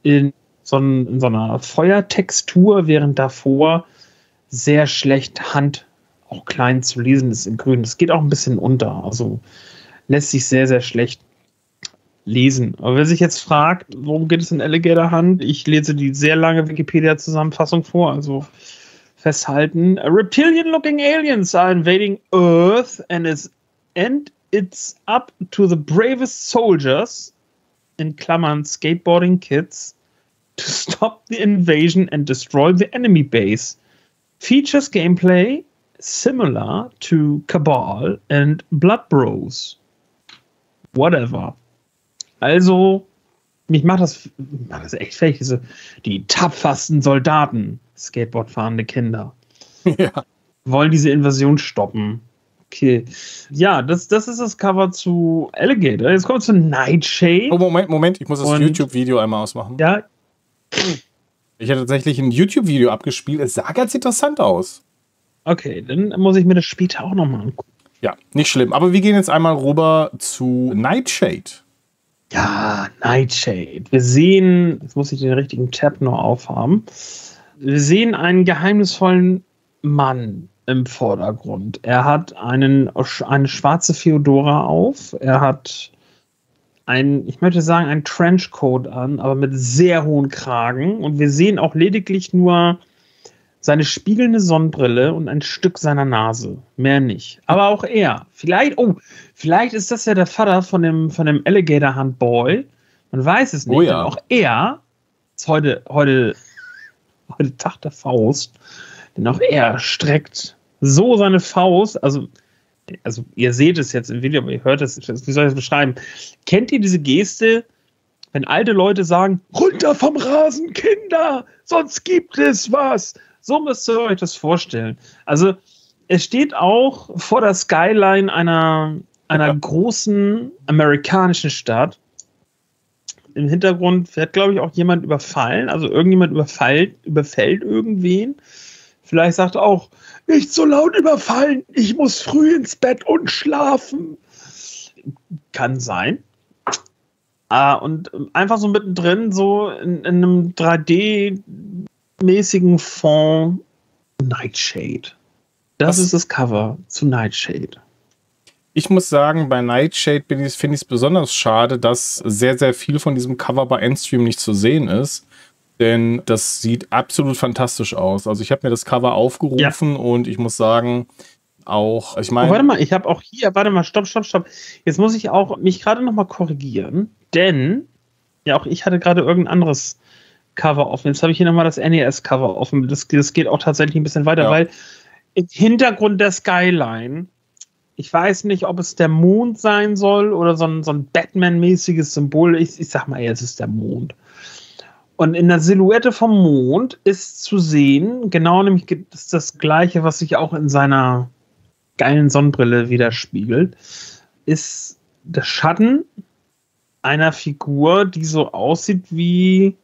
in so, in so einer Feuertextur, während davor sehr schlecht Hand auch klein zu lesen ist in grün. Das geht auch ein bisschen unter, also lässt sich sehr, sehr schlecht lesen. Aber wer sich jetzt fragt, worum geht es in Alligator Hand, ich lese die sehr lange Wikipedia-Zusammenfassung vor, also festhalten. Reptilian-looking aliens are invading Earth and is and it's up to the bravest soldiers in Klammern skateboarding kids to stop the invasion and destroy the enemy base. Features gameplay similar to Cabal and Blood Bros. Whatever. Also, mich macht das, macht das echt fertig, die tapfersten Soldaten Skateboardfahrende Kinder. Ja. Wollen diese Invasion stoppen. Okay. Ja, das, das ist das Cover zu Alligator. Jetzt kommen wir zu Nightshade. Oh, Moment, Moment, ich muss das YouTube-Video einmal ausmachen. Ja. Ich habe tatsächlich ein YouTube-Video abgespielt. Es sah ganz interessant aus. Okay, dann muss ich mir das später auch nochmal angucken. Ja, nicht schlimm. Aber wir gehen jetzt einmal rüber zu Nightshade. Ja, Nightshade. Wir sehen, jetzt muss ich den richtigen Tab noch aufhaben. Wir sehen einen geheimnisvollen Mann im Vordergrund. Er hat einen, eine schwarze Feodora auf. Er hat ein, ich möchte sagen, ein Trenchcoat an, aber mit sehr hohen Kragen. Und wir sehen auch lediglich nur seine spiegelnde Sonnenbrille und ein Stück seiner Nase. Mehr nicht. Aber auch er. Vielleicht, oh, vielleicht ist das ja der Vater von dem, von dem Alligator Hunt Boy. Man weiß es nicht. Oh ja. Auch er ist heute, heute heute Tag der Faust. Denn auch er streckt so seine Faust, also, also ihr seht es jetzt im Video, aber ihr hört es, wie soll ich das beschreiben? Kennt ihr diese Geste, wenn alte Leute sagen, runter vom Rasen, Kinder, sonst gibt es was. So müsst ihr euch das vorstellen. Also, es steht auch vor der Skyline einer, einer ja. großen amerikanischen Stadt im Hintergrund wird, glaube ich, auch jemand überfallen. Also irgendjemand überfällt, überfällt irgendwen. Vielleicht sagt er auch, nicht so laut überfallen, ich muss früh ins Bett und schlafen. Kann sein. Ah, und einfach so mittendrin, so in, in einem 3D-mäßigen Fond Nightshade. Das Was? ist das Cover zu Nightshade. Ich muss sagen, bei Nightshade finde ich es besonders schade, dass sehr, sehr viel von diesem Cover bei Endstream nicht zu sehen ist. Denn das sieht absolut fantastisch aus. Also ich habe mir das Cover aufgerufen ja. und ich muss sagen, auch, ich meine. Oh, warte mal, ich habe auch hier, warte mal, stopp, stopp, stopp. Jetzt muss ich auch mich gerade nochmal korrigieren, denn ja, auch ich hatte gerade irgendein anderes Cover offen. Jetzt habe ich hier nochmal das NES-Cover offen. Das, das geht auch tatsächlich ein bisschen weiter, ja. weil im Hintergrund der Skyline ich weiß nicht, ob es der Mond sein soll oder so ein, so ein Batman-mäßiges Symbol. Ich, ich sag mal, es ist der Mond. Und in der Silhouette vom Mond ist zu sehen, genau nämlich ist das gleiche, was sich auch in seiner geilen Sonnenbrille widerspiegelt, ist der Schatten einer Figur, die so aussieht wie.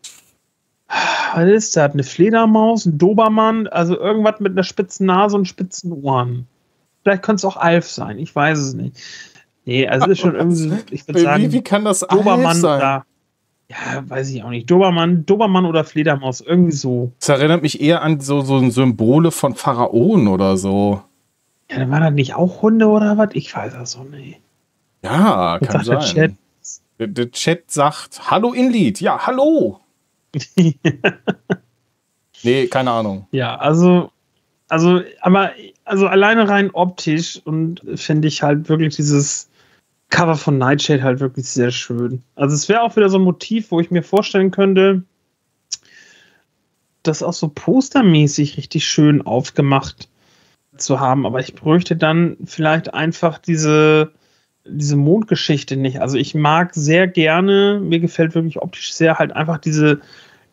Was ist das? Eine Fledermaus, ein Dobermann, also irgendwas mit einer spitzen Nase und spitzen Ohren. Vielleicht könnte es auch Alf sein, ich weiß es nicht. Nee, also es ist schon irgendwie, ich würde sagen, wie, wie kann das Dobermann Alf sein? Oder, ja, weiß ich auch nicht. Dobermann, Dobermann oder Fledermaus, irgendwie so. Das erinnert mich eher an so, so Symbole von Pharaonen oder so. Ja, dann waren das nicht auch Hunde oder was? Ich weiß das so nicht. Ja, kann sagt sein. Der Chat? Der, der Chat sagt, hallo Inlied. Ja, hallo. nee, keine Ahnung. Ja, also also, aber, also alleine rein optisch und finde ich halt wirklich dieses Cover von Nightshade halt wirklich sehr schön. Also, es wäre auch wieder so ein Motiv, wo ich mir vorstellen könnte, das auch so postermäßig richtig schön aufgemacht zu haben. Aber ich bräuchte dann vielleicht einfach diese, diese Mondgeschichte nicht. Also, ich mag sehr gerne, mir gefällt wirklich optisch sehr halt einfach diese,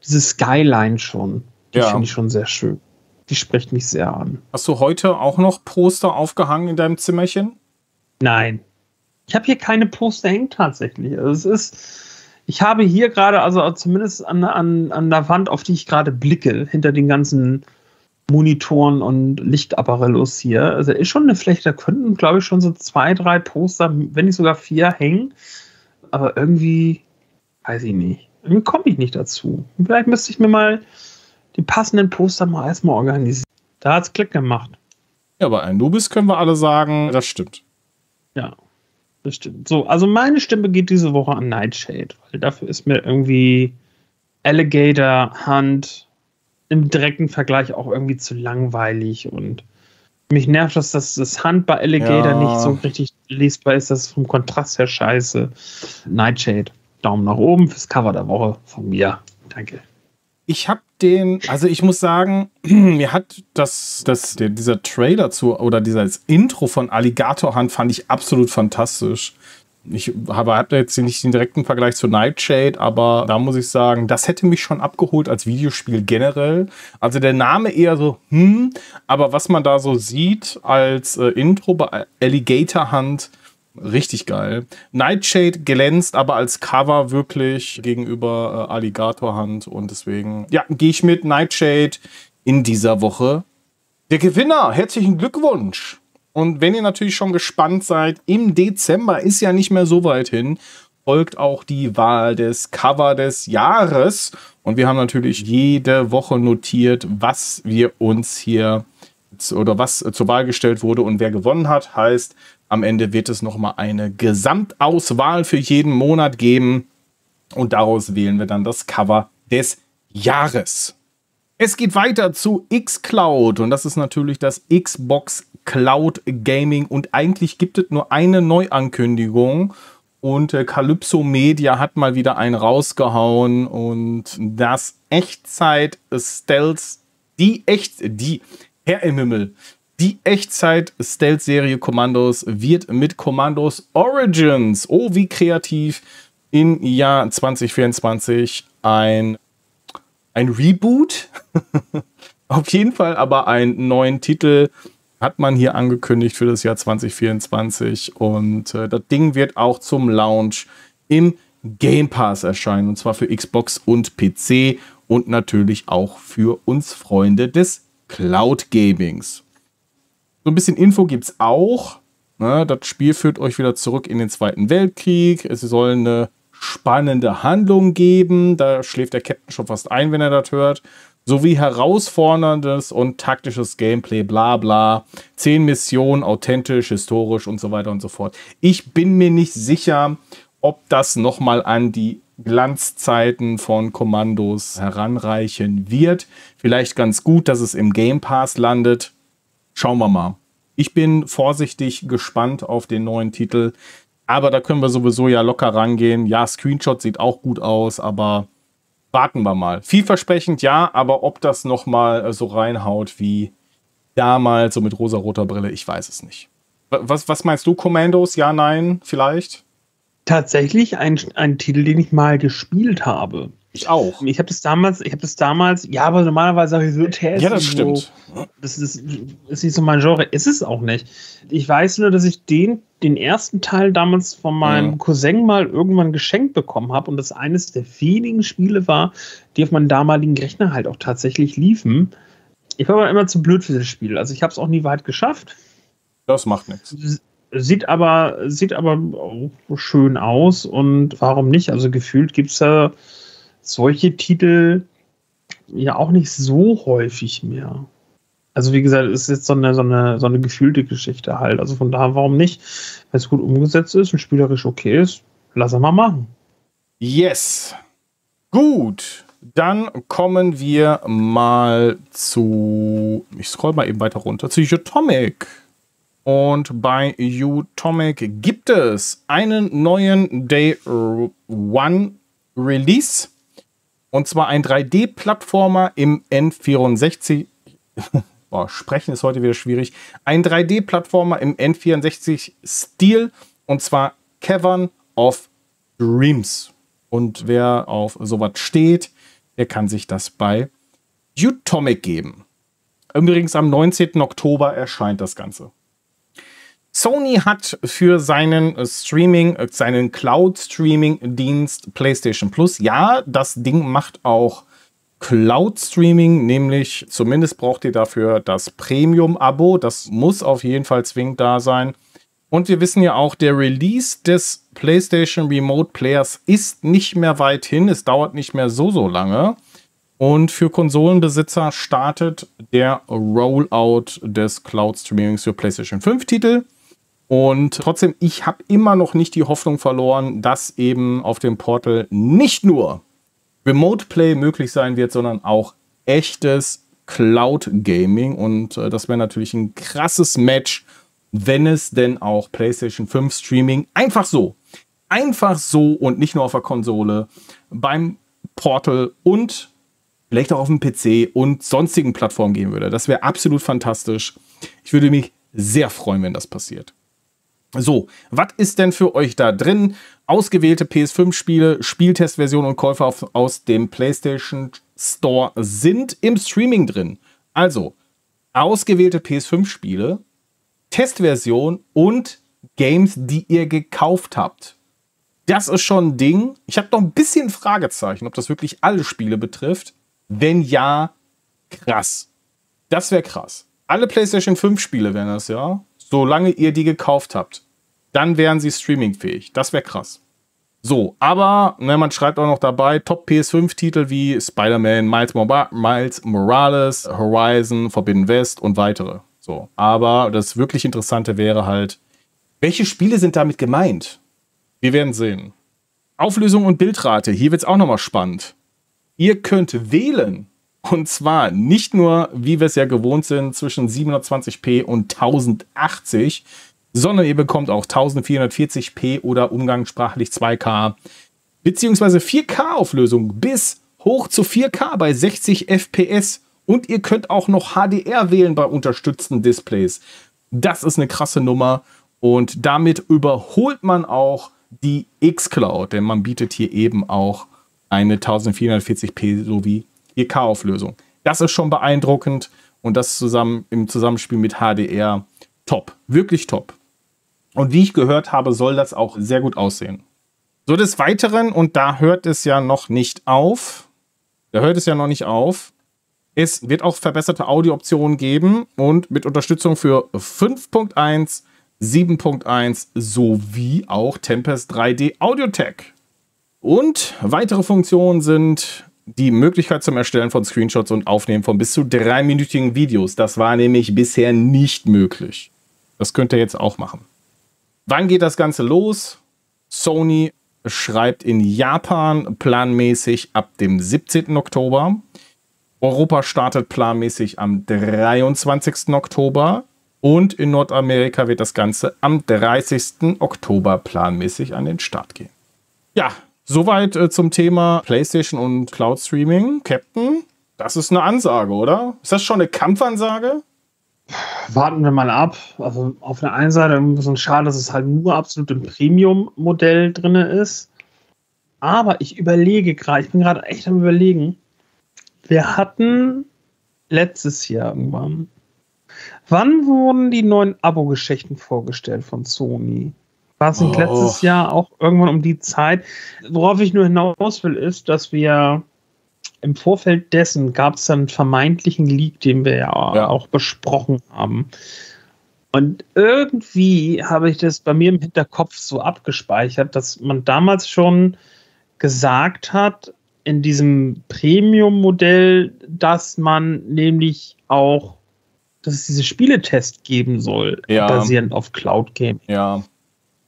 diese Skyline schon. Die ja. finde ich schon sehr schön die spricht mich sehr an. Hast du heute auch noch Poster aufgehangen in deinem Zimmerchen? Nein. Ich habe hier keine Poster hängen tatsächlich. Also es ist, ich habe hier gerade, also zumindest an, an, an der Wand, auf die ich gerade blicke, hinter den ganzen Monitoren und Lichtapparellos hier. Also ist schon eine Fläche, da könnten, glaube ich, schon so zwei, drei Poster, wenn nicht sogar vier hängen. Aber irgendwie, weiß ich nicht. Irgendwie komme ich nicht dazu. Vielleicht müsste ich mir mal die passenden Poster mal erstmal organisieren. Da hat es Klick gemacht. Ja, bei Anubis können wir alle sagen, das stimmt. Ja, das stimmt. So, also meine Stimme geht diese Woche an Nightshade, weil dafür ist mir irgendwie Alligator Hunt im direkten Vergleich auch irgendwie zu langweilig und mich nervt das, dass das Hand bei Alligator ja. nicht so richtig lesbar ist. Das ist vom Kontrast her scheiße. Nightshade. Daumen nach oben fürs Cover der Woche von mir. Danke. Ich habe den, also ich muss sagen, mir hat das, das, der, dieser Trailer zu oder dieses Intro von Alligator Hunt fand ich absolut fantastisch. Ich habe, habe jetzt nicht den direkten Vergleich zu Nightshade, aber da muss ich sagen, das hätte mich schon abgeholt als Videospiel generell. Also der Name eher so, hm, aber was man da so sieht als äh, Intro bei Alligator Hunt, Richtig geil. Nightshade glänzt aber als Cover wirklich gegenüber äh, Alligator Hand und deswegen, ja, gehe ich mit Nightshade in dieser Woche. Der Gewinner, herzlichen Glückwunsch. Und wenn ihr natürlich schon gespannt seid, im Dezember ist ja nicht mehr so weit hin, folgt auch die Wahl des Cover des Jahres. Und wir haben natürlich jede Woche notiert, was wir uns hier oder was zur Wahl gestellt wurde und wer gewonnen hat. Heißt, am Ende wird es nochmal eine Gesamtauswahl für jeden Monat geben. Und daraus wählen wir dann das Cover des Jahres. Es geht weiter zu xCloud und das ist natürlich das Xbox Cloud Gaming und eigentlich gibt es nur eine Neuankündigung und äh, Calypso Media hat mal wieder einen rausgehauen und das Echtzeit Stealth, die echt, die Herr im Himmel, die Echtzeit-Stealth-Serie Kommandos wird mit Kommandos Origins, oh wie kreativ, im Jahr 2024 ein, ein Reboot. Auf jeden Fall aber einen neuen Titel hat man hier angekündigt für das Jahr 2024 und äh, das Ding wird auch zum Launch im Game Pass erscheinen und zwar für Xbox und PC und natürlich auch für uns Freunde des Cloud Gamings. So ein bisschen Info gibt es auch. Ne, das Spiel führt euch wieder zurück in den Zweiten Weltkrieg. Es soll eine spannende Handlung geben. Da schläft der Captain schon fast ein, wenn er das hört. sowie herausforderndes und taktisches Gameplay, bla bla. Zehn Missionen, authentisch, historisch und so weiter und so fort. Ich bin mir nicht sicher, ob das nochmal an die Glanzzeiten von Kommandos heranreichen wird. Vielleicht ganz gut, dass es im Game Pass landet. Schauen wir mal. Ich bin vorsichtig gespannt auf den neuen Titel. Aber da können wir sowieso ja locker rangehen. Ja, Screenshot sieht auch gut aus, aber warten wir mal. Vielversprechend ja, aber ob das nochmal äh, so reinhaut wie damals, so mit rosa-roter Brille, ich weiß es nicht. Was, was meinst du, Commandos? Ja, nein, vielleicht? Tatsächlich ein, ein Titel, den ich mal gespielt habe. Ich auch. Ich habe das damals, ich habe das damals, ja, aber normalerweise habe ich so Tests. Ja, das stimmt. das ist, ist nicht so mein Genre. Ist es auch nicht. Ich weiß nur, dass ich den, den ersten Teil damals von meinem mhm. Cousin mal irgendwann geschenkt bekommen habe und das eines der wenigen Spiele war, die auf meinem damaligen Rechner halt auch tatsächlich liefen. Ich war aber immer zu blöd für das Spiel. Also ich habe es auch nie weit geschafft. Das macht nichts. Sieht aber, sieht aber schön aus und warum nicht? Also gefühlt gibt es da solche Titel ja auch nicht so häufig mehr. Also wie gesagt, es ist jetzt so eine, so eine, so eine gefühlte Geschichte halt. Also von daher, warum nicht? Wenn es gut umgesetzt ist und spielerisch okay ist, lass er mal machen. Yes. Gut. Dann kommen wir mal zu. Ich scroll mal eben weiter runter. Zu Utomic. Und bei Utomic gibt es einen neuen Day One Release. Und zwar ein 3D-Plattformer im N64. Boah, sprechen ist heute wieder schwierig. Ein 3D-Plattformer im N64-Stil. Und zwar Cavern of Dreams. Und wer auf sowas steht, der kann sich das bei Utomic geben. Übrigens am 19. Oktober erscheint das Ganze. Sony hat für seinen äh, Streaming, äh, seinen Cloud-Streaming-Dienst PlayStation Plus, ja, das Ding macht auch Cloud-Streaming, nämlich zumindest braucht ihr dafür das Premium-Abo. Das muss auf jeden Fall zwingend da sein. Und wir wissen ja auch, der Release des PlayStation Remote Players ist nicht mehr weit hin. Es dauert nicht mehr so, so lange. Und für Konsolenbesitzer startet der Rollout des Cloud Streamings für PlayStation 5 Titel. Und trotzdem, ich habe immer noch nicht die Hoffnung verloren, dass eben auf dem Portal nicht nur Remote Play möglich sein wird, sondern auch echtes Cloud Gaming. Und äh, das wäre natürlich ein krasses Match, wenn es denn auch PlayStation 5 Streaming einfach so, einfach so und nicht nur auf der Konsole beim Portal und vielleicht auch auf dem PC und sonstigen Plattformen geben würde. Das wäre absolut fantastisch. Ich würde mich sehr freuen, wenn das passiert. So, was ist denn für euch da drin? Ausgewählte PS5-Spiele, Spieltestversion und Käufer aus dem PlayStation Store sind im Streaming drin. Also, ausgewählte PS5-Spiele, Testversion und Games, die ihr gekauft habt. Das ist schon ein Ding. Ich habe noch ein bisschen Fragezeichen, ob das wirklich alle Spiele betrifft. Wenn ja, krass. Das wäre krass. Alle PlayStation 5 Spiele wären das, ja solange ihr die gekauft habt. Dann wären sie streamingfähig. Das wäre krass. So, aber ne, man schreibt auch noch dabei Top PS5-Titel wie Spider-Man, Miles, Miles Morales, Horizon, Forbidden West und weitere. So, aber das wirklich Interessante wäre halt, welche Spiele sind damit gemeint? Wir werden sehen. Auflösung und Bildrate, hier wird es auch nochmal spannend. Ihr könnt wählen, und zwar nicht nur, wie wir es ja gewohnt sind, zwischen 720p und 1080, sondern ihr bekommt auch 1440p oder umgangssprachlich 2K beziehungsweise 4K-Auflösung bis hoch zu 4K bei 60 FPS. Und ihr könnt auch noch HDR wählen bei unterstützten Displays. Das ist eine krasse Nummer. Und damit überholt man auch die X-Cloud, denn man bietet hier eben auch eine 1440p sowie 4K-Auflösung. Das ist schon beeindruckend und das zusammen im Zusammenspiel mit HDR top. Wirklich top. Und wie ich gehört habe, soll das auch sehr gut aussehen. So des Weiteren, und da hört es ja noch nicht auf, da hört es ja noch nicht auf, es wird auch verbesserte Audiooptionen geben und mit Unterstützung für 5.1, 7.1 sowie auch Tempest 3D Audiotech. Und weitere Funktionen sind die Möglichkeit zum Erstellen von Screenshots und Aufnehmen von bis zu dreiminütigen Videos. Das war nämlich bisher nicht möglich. Das könnt ihr jetzt auch machen. Wann geht das Ganze los? Sony schreibt in Japan planmäßig ab dem 17. Oktober. Europa startet planmäßig am 23. Oktober. Und in Nordamerika wird das Ganze am 30. Oktober planmäßig an den Start gehen. Ja, soweit äh, zum Thema PlayStation und Cloud Streaming. Captain, das ist eine Ansage, oder? Ist das schon eine Kampfansage? Warten wir mal ab. Also auf der einen Seite ist es schade, dass es halt nur absolut im Premium-Modell drin ist. Aber ich überlege gerade, ich bin gerade echt am überlegen. Wir hatten letztes Jahr irgendwann. Wann wurden die neuen Abo-Geschichten vorgestellt von Sony? War es nicht oh. letztes Jahr auch irgendwann um die Zeit? Worauf ich nur hinaus will, ist, dass wir im Vorfeld dessen gab es einen vermeintlichen Leak, den wir ja, ja, auch besprochen haben. Und irgendwie habe ich das bei mir im Hinterkopf so abgespeichert, dass man damals schon gesagt hat, in diesem Premium-Modell, dass man nämlich auch, dass es diese Spieletest geben soll, ja. basierend auf Cloud Gaming. Ja.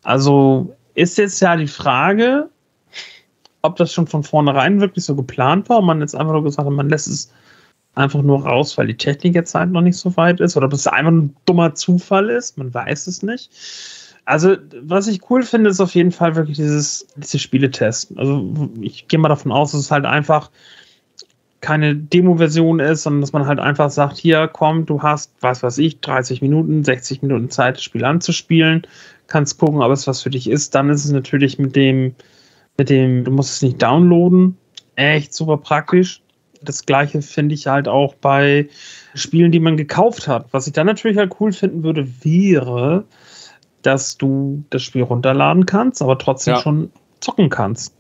Also ist jetzt ja die Frage, ob das schon von vornherein wirklich so geplant war und man jetzt einfach nur gesagt hat, man lässt es einfach nur raus, weil die Technik jetzt halt noch nicht so weit ist oder ob es einfach ein dummer Zufall ist, man weiß es nicht. Also, was ich cool finde, ist auf jeden Fall wirklich dieses, diese Spieletest. Also, ich gehe mal davon aus, dass es halt einfach keine Demo-Version ist, sondern dass man halt einfach sagt, hier, komm, du hast, was weiß ich, 30 Minuten, 60 Minuten Zeit, das Spiel anzuspielen, kannst gucken, ob es was für dich ist. Dann ist es natürlich mit dem, mit dem, du musst es nicht downloaden, echt super praktisch. Das gleiche finde ich halt auch bei Spielen, die man gekauft hat. Was ich dann natürlich halt cool finden würde, wäre, dass du das Spiel runterladen kannst, aber trotzdem ja. schon zocken kannst.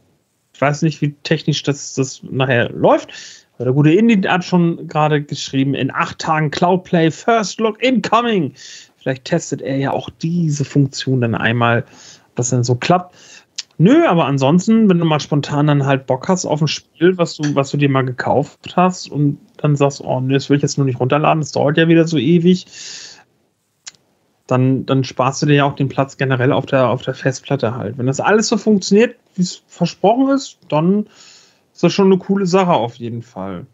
Ich weiß nicht, wie technisch das, das nachher läuft. Aber der gute Indie hat schon gerade geschrieben, in acht Tagen Cloudplay First Look Incoming. Vielleicht testet er ja auch diese Funktion dann einmal, das dann so klappt. Nö, aber ansonsten, wenn du mal spontan dann halt Bock hast auf ein Spiel, was du, was du dir mal gekauft hast und dann sagst, oh, nee, das will ich jetzt nur nicht runterladen, das dauert ja wieder so ewig, dann, dann sparst du dir ja auch den Platz generell auf der, auf der Festplatte halt. Wenn das alles so funktioniert, wie es versprochen ist, dann ist das schon eine coole Sache auf jeden Fall.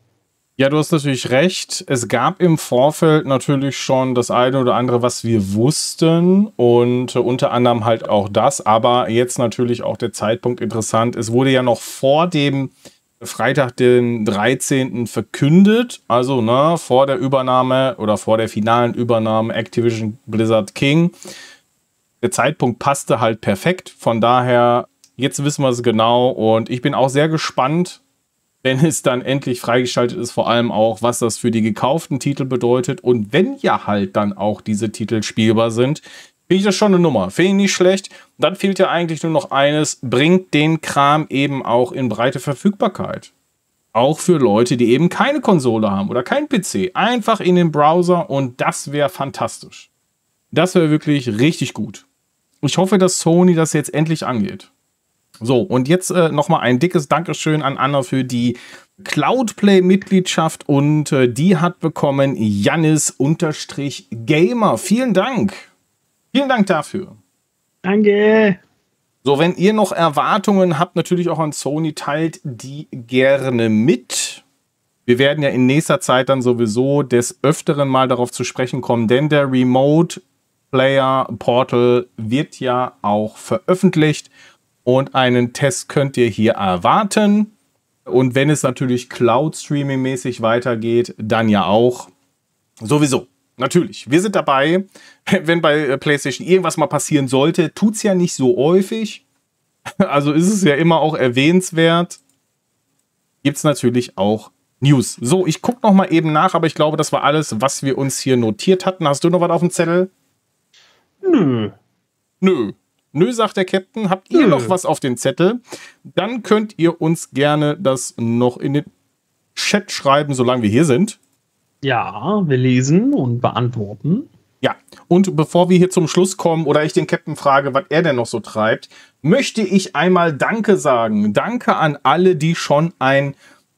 Ja, du hast natürlich recht. Es gab im Vorfeld natürlich schon das eine oder andere, was wir wussten und unter anderem halt auch das, aber jetzt natürlich auch der Zeitpunkt interessant. Es wurde ja noch vor dem Freitag, den 13. verkündet, also ne, vor der Übernahme oder vor der finalen Übernahme Activision Blizzard King. Der Zeitpunkt passte halt perfekt, von daher jetzt wissen wir es genau und ich bin auch sehr gespannt, wenn es dann endlich freigeschaltet ist, vor allem auch, was das für die gekauften Titel bedeutet und wenn ja halt dann auch diese Titel spielbar sind, finde ich das schon eine Nummer. Finde ich nicht schlecht. Dann fehlt ja eigentlich nur noch eines, bringt den Kram eben auch in breite Verfügbarkeit. Auch für Leute, die eben keine Konsole haben oder kein PC. Einfach in den Browser und das wäre fantastisch. Das wäre wirklich richtig gut. Ich hoffe, dass Sony das jetzt endlich angeht. So, und jetzt äh, nochmal ein dickes Dankeschön an Anna für die Cloudplay-Mitgliedschaft und äh, die hat bekommen Jannis-Gamer. Vielen Dank. Vielen Dank dafür. Danke. So, wenn ihr noch Erwartungen habt, natürlich auch an Sony, teilt die gerne mit. Wir werden ja in nächster Zeit dann sowieso des Öfteren mal darauf zu sprechen kommen, denn der Remote Player Portal wird ja auch veröffentlicht und einen Test könnt ihr hier erwarten. Und wenn es natürlich Cloud-Streaming-mäßig weitergeht, dann ja auch. Sowieso. Natürlich. Wir sind dabei. Wenn bei PlayStation irgendwas mal passieren sollte, tut es ja nicht so häufig. Also ist es ja immer auch erwähnenswert. Gibt es natürlich auch News. So, ich gucke noch mal eben nach, aber ich glaube, das war alles, was wir uns hier notiert hatten. Hast du noch was auf dem Zettel? Nö. Nö. Nö, sagt der Captain, habt ihr Nö. noch was auf den Zettel? Dann könnt ihr uns gerne das noch in den Chat schreiben, solange wir hier sind. Ja, wir lesen und beantworten. Ja, und bevor wir hier zum Schluss kommen oder ich den Captain frage, was er denn noch so treibt, möchte ich einmal Danke sagen. Danke an alle, die schon ein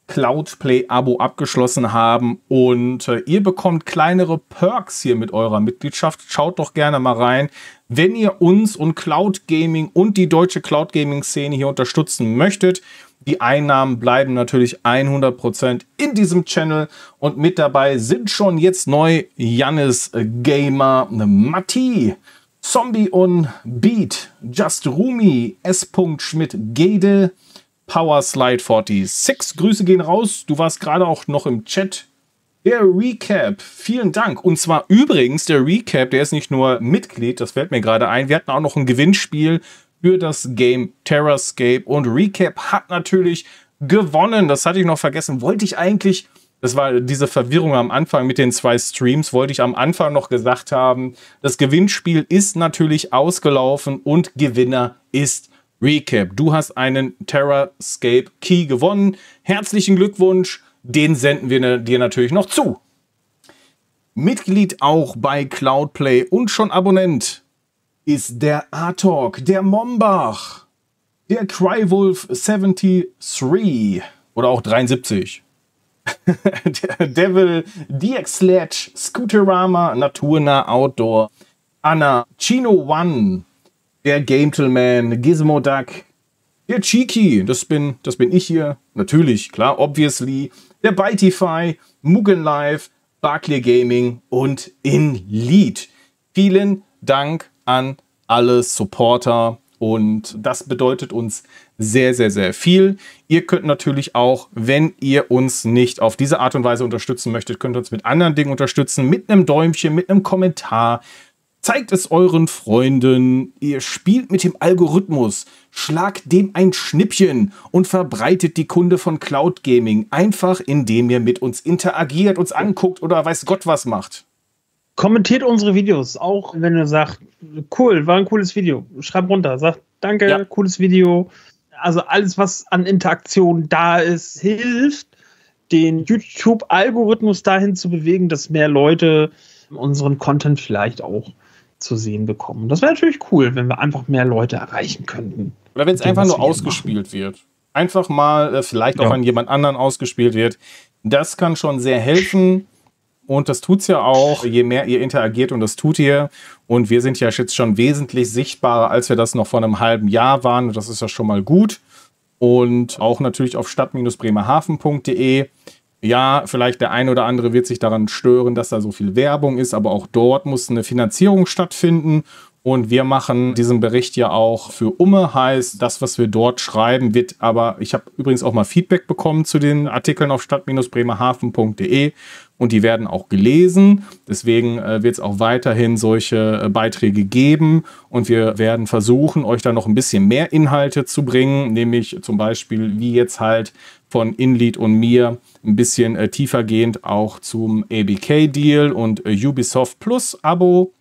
Cloudplay-Abo abgeschlossen haben und äh, ihr bekommt kleinere Perks hier mit eurer Mitgliedschaft. Schaut doch gerne mal rein. Wenn ihr uns und Cloud Gaming und die deutsche Cloud Gaming Szene hier unterstützen möchtet, die Einnahmen bleiben natürlich 100% in diesem Channel und mit dabei sind schon jetzt neu Jannis Gamer, Matti, Zombie und Beat, Just Rumi, S. Schmidt, Gede, Powerslide 46. Grüße gehen raus. Du warst gerade auch noch im Chat. Der Recap, vielen Dank. Und zwar übrigens, der Recap, der ist nicht nur Mitglied, das fällt mir gerade ein. Wir hatten auch noch ein Gewinnspiel für das Game Terrascape und Recap hat natürlich gewonnen. Das hatte ich noch vergessen. Wollte ich eigentlich, das war diese Verwirrung am Anfang mit den zwei Streams, wollte ich am Anfang noch gesagt haben, das Gewinnspiel ist natürlich ausgelaufen und Gewinner ist Recap. Du hast einen Terrascape Key gewonnen. Herzlichen Glückwunsch. Den senden wir dir natürlich noch zu. Mitglied auch bei Cloudplay und schon Abonnent ist der Atok, der Mombach, der Crywolf 73 oder auch 73. der Devil, DX Sledge, Scooterama, Naturnah Outdoor, Anna, Chino One, der Gentleman, Gizmo Duck, der Cheeky, das bin, das bin ich hier, natürlich, klar, obviously, der Bitify, Mugen Live, Barclay Gaming und InLead. Vielen Dank an alle Supporter und das bedeutet uns sehr, sehr, sehr viel. Ihr könnt natürlich auch, wenn ihr uns nicht auf diese Art und Weise unterstützen möchtet, könnt ihr uns mit anderen Dingen unterstützen, mit einem Däumchen, mit einem Kommentar, Zeigt es euren Freunden, ihr spielt mit dem Algorithmus, schlagt dem ein Schnippchen und verbreitet die Kunde von Cloud Gaming einfach, indem ihr mit uns interagiert, uns anguckt oder weiß Gott was macht. Kommentiert unsere Videos, auch wenn ihr sagt, cool, war ein cooles Video. Schreibt runter, sagt danke, ja. cooles Video. Also alles, was an Interaktion da ist, hilft, den YouTube-Algorithmus dahin zu bewegen, dass mehr Leute unseren Content vielleicht auch zu sehen bekommen. Das wäre natürlich cool, wenn wir einfach mehr Leute erreichen könnten. Oder wenn es einfach nur ausgespielt machen. wird. Einfach mal äh, vielleicht ja. auch an jemand anderen ausgespielt wird. Das kann schon sehr helfen. Und das tut es ja auch, je mehr ihr interagiert und das tut ihr. Und wir sind ja jetzt schon wesentlich sichtbarer, als wir das noch vor einem halben Jahr waren. Das ist ja schon mal gut. Und auch natürlich auf stadt-bremerhaven.de ja, vielleicht der ein oder andere wird sich daran stören, dass da so viel Werbung ist, aber auch dort muss eine Finanzierung stattfinden. Und wir machen diesen Bericht ja auch für Umme, heißt, das, was wir dort schreiben, wird aber, ich habe übrigens auch mal Feedback bekommen zu den Artikeln auf stadt-bremerhaven.de und die werden auch gelesen. Deswegen äh, wird es auch weiterhin solche äh, Beiträge geben und wir werden versuchen, euch da noch ein bisschen mehr Inhalte zu bringen, nämlich zum Beispiel wie jetzt halt von Inlead und mir ein bisschen äh, tiefergehend auch zum ABK-Deal und äh, Ubisoft Plus-Abo.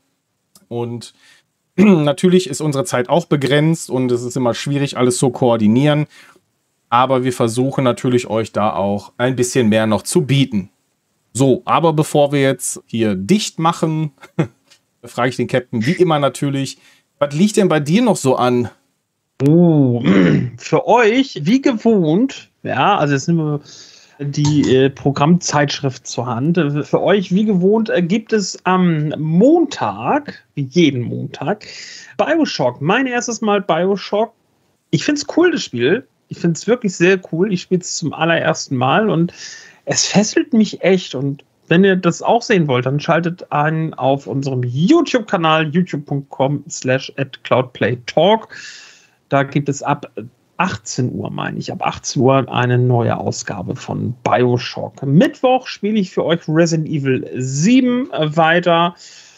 Und natürlich ist unsere Zeit auch begrenzt und es ist immer schwierig, alles zu koordinieren. Aber wir versuchen natürlich euch da auch ein bisschen mehr noch zu bieten. So, aber bevor wir jetzt hier dicht machen, frage ich den Captain wie immer natürlich, was liegt denn bei dir noch so an? Oh, für euch, wie gewohnt, ja, also jetzt nehmen wir die äh, Programmzeitschrift zur Hand. Für euch, wie gewohnt, äh, gibt es am Montag, wie jeden Montag, Bioshock. Mein erstes Mal Bioshock. Ich finde es cool, das Spiel. Ich finde es wirklich sehr cool. Ich spiele es zum allerersten Mal und es fesselt mich echt. Und wenn ihr das auch sehen wollt, dann schaltet ein auf unserem YouTube-Kanal youtube.com slash at cloudplaytalk. Da gibt es ab 18 Uhr, meine ich, ab 18 Uhr eine neue Ausgabe von Bioshock. Mittwoch spiele ich für euch Resident Evil 7 weiter.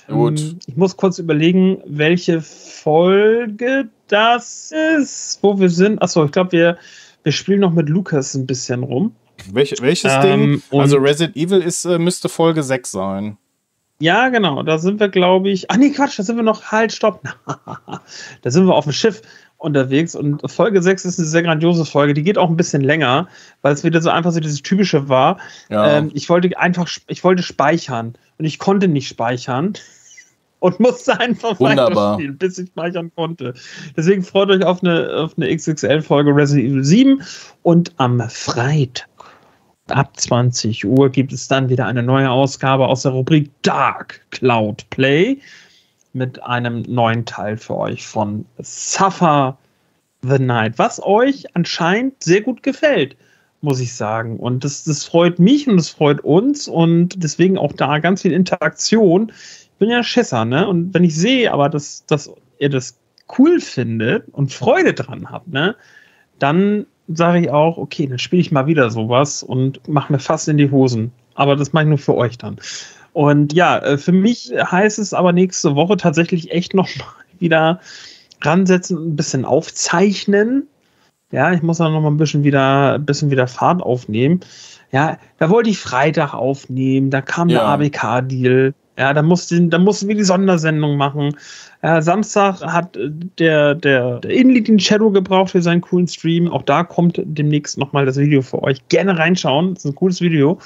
Gut. Ähm, ich muss kurz überlegen, welche Folge das ist, wo wir sind. Achso, ich glaube, wir, wir spielen noch mit Lukas ein bisschen rum. Welch, welches ähm, Ding? Also Resident Evil ist, äh, müsste Folge 6 sein. Ja, genau. Da sind wir, glaube ich. Ach nee, Quatsch, da sind wir noch. Halt, stopp. da sind wir auf dem Schiff unterwegs und Folge 6 ist eine sehr grandiose Folge. Die geht auch ein bisschen länger, weil es wieder so einfach so dieses typische war. Ja. Ähm, ich wollte einfach, ich wollte speichern und ich konnte nicht speichern und musste einfach Wunderbar. weiterspielen, bis ich speichern konnte. Deswegen freut euch auf eine, auf eine XXL-Folge Resident Evil 7 und am Freitag ab 20 Uhr gibt es dann wieder eine neue Ausgabe aus der Rubrik Dark Cloud Play mit einem neuen Teil für euch von Suffer the Night, was euch anscheinend sehr gut gefällt, muss ich sagen. Und das, das freut mich und das freut uns und deswegen auch da ganz viel Interaktion. Ich bin ja Schisser, ne? Und wenn ich sehe aber, dass, dass ihr das cool findet und Freude dran habt, ne? Dann sage ich auch, okay, dann spiele ich mal wieder sowas und mache mir fast in die Hosen. Aber das mache ich nur für euch dann. Und ja, äh, für mich heißt es aber nächste Woche tatsächlich echt noch mal wieder ransetzen und ein bisschen aufzeichnen. Ja, ich muss dann noch mal ein bisschen wieder, ein bisschen wieder Fahrt aufnehmen. Ja, da wollte ich Freitag aufnehmen, da kam ja. der ABK-Deal. Ja, da mussten, da mussten wir die Sondersendung machen. Ja, Samstag hat der, der, der Inlead den Shadow gebraucht für seinen coolen Stream. Auch da kommt demnächst nochmal das Video für euch. Gerne reinschauen. Das ist ein cooles Video.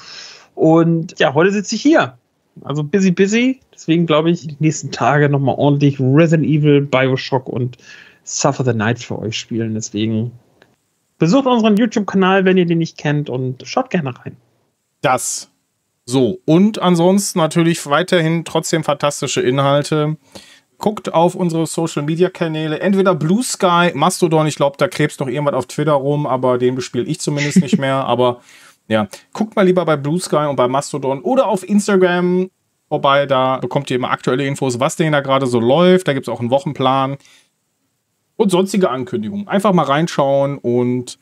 Und ja, heute sitze ich hier. Also busy, busy. Deswegen glaube ich, die nächsten Tage nochmal ordentlich Resident Evil, Bioshock und Suffer the Night für euch spielen. Deswegen besucht unseren YouTube-Kanal, wenn ihr den nicht kennt und schaut gerne rein. Das. So, und ansonsten natürlich weiterhin trotzdem fantastische Inhalte. Guckt auf unsere Social Media Kanäle, entweder Blue Sky, Mastodon, ich glaube, da krebst noch irgendwas auf Twitter rum, aber den bespiele ich zumindest nicht mehr. Aber ja, guckt mal lieber bei Blue Sky und bei Mastodon oder auf Instagram vorbei. Da bekommt ihr immer aktuelle Infos, was denn da gerade so läuft. Da gibt es auch einen Wochenplan und sonstige Ankündigungen. Einfach mal reinschauen und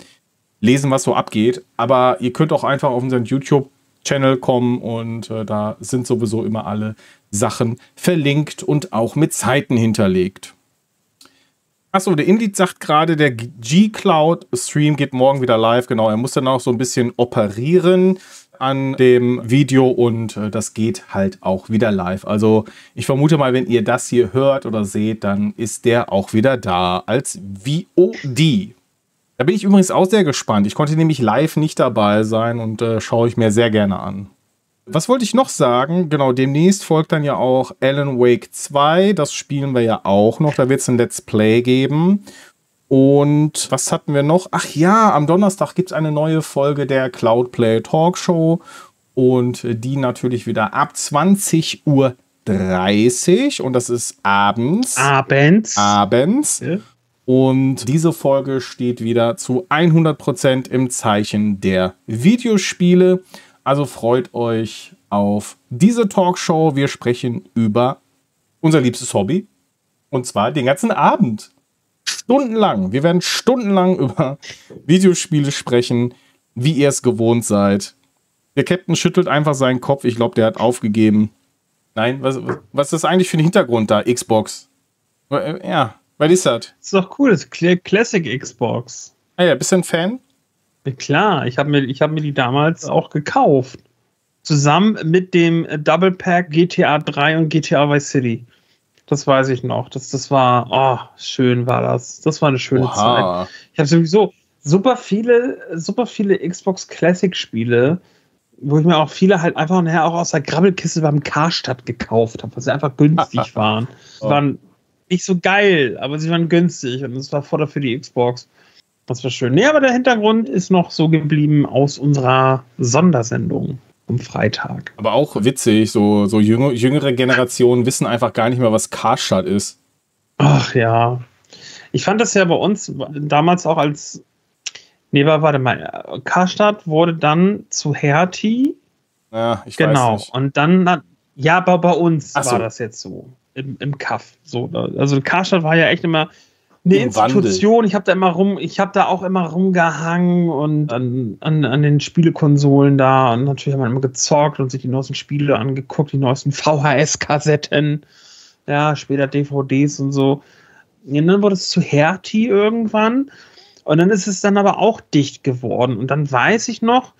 lesen, was so abgeht. Aber ihr könnt auch einfach auf unseren YouTube-Channel kommen und äh, da sind sowieso immer alle Sachen verlinkt und auch mit Zeiten hinterlegt. Achso, der Indeed sagt gerade, der G-Cloud-Stream geht morgen wieder live. Genau, er muss dann auch so ein bisschen operieren an dem Video und äh, das geht halt auch wieder live. Also ich vermute mal, wenn ihr das hier hört oder seht, dann ist der auch wieder da als VOD. Da bin ich übrigens auch sehr gespannt. Ich konnte nämlich live nicht dabei sein und äh, schaue ich mir sehr gerne an. Was wollte ich noch sagen? Genau, demnächst folgt dann ja auch Alan Wake 2. Das spielen wir ja auch noch. Da wird es ein Let's Play geben. Und was hatten wir noch? Ach ja, am Donnerstag gibt es eine neue Folge der Cloudplay Talkshow. Und die natürlich wieder ab 20.30 Uhr. Und das ist abends. Abends. Abends. Ja. Und diese Folge steht wieder zu 100% im Zeichen der Videospiele. Also freut euch auf diese Talkshow. Wir sprechen über unser liebstes Hobby. Und zwar den ganzen Abend. Stundenlang. Wir werden stundenlang über Videospiele sprechen, wie ihr es gewohnt seid. Der Captain schüttelt einfach seinen Kopf. Ich glaube, der hat aufgegeben. Nein, was, was ist das eigentlich für ein Hintergrund da? Xbox. Äh, ja, was ist das? Das ist doch cool, das ist Classic Xbox. Ah ja, bist du ein Fan? Klar, ich habe mir, hab mir die damals auch gekauft. Zusammen mit dem Double Pack GTA 3 und GTA Vice City. Das weiß ich noch. Das, das war, oh, schön war das. Das war eine schöne Oha. Zeit. Ich habe sowieso super viele, super viele Xbox Classic Spiele, wo ich mir auch viele halt einfach nachher auch aus der Grabbelkiste beim Karstadt gekauft habe, weil sie einfach günstig waren. Sie waren nicht so geil, aber sie waren günstig und es war Vorder für die Xbox. Das war schön. Nee, aber der Hintergrund ist noch so geblieben aus unserer Sondersendung am Freitag. Aber auch witzig, so, so jüngere, jüngere Generationen wissen einfach gar nicht mehr, was Karstadt ist. Ach ja. Ich fand das ja bei uns damals auch als. Nee, warte mal. Karstadt wurde dann zu Hertie. Ja, ich genau. weiß nicht. Und dann, ja, aber bei uns so. war das jetzt so. Im, im Kaff. So, also Karstadt war ja echt immer eine Institution. Wandel. Ich habe da immer rum, ich habe da auch immer rumgehangen und an, an, an den Spielekonsolen da und natürlich haben wir immer gezockt und sich die neuesten Spiele angeguckt, die neuesten VHS-Kassetten, ja, später DVDs und so. Und dann wurde es zu Hertie irgendwann und dann ist es dann aber auch dicht geworden und dann weiß ich noch,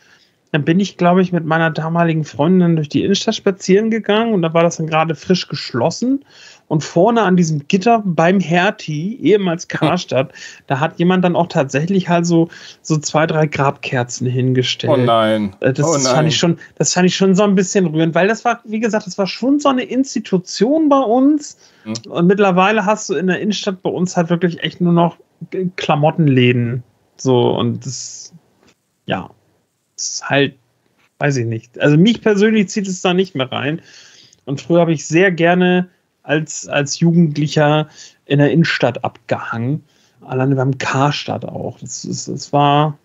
dann bin ich, glaube ich, mit meiner damaligen Freundin durch die Innenstadt spazieren gegangen und da war das dann gerade frisch geschlossen und vorne an diesem Gitter beim Hertie, ehemals Karstadt, da hat jemand dann auch tatsächlich halt so, so zwei, drei Grabkerzen hingestellt. Oh nein. Äh, das oh nein. fand ich schon, das fand ich schon so ein bisschen rührend, weil das war, wie gesagt, das war schon so eine Institution bei uns. Hm. Und mittlerweile hast du in der Innenstadt bei uns halt wirklich echt nur noch Klamottenläden. So, und das, ja, ist halt weiß ich nicht. Also mich persönlich zieht es da nicht mehr rein. Und früher habe ich sehr gerne als, als Jugendlicher in der Innenstadt abgehangen. Alleine beim Karstadt auch. Das, das, das war,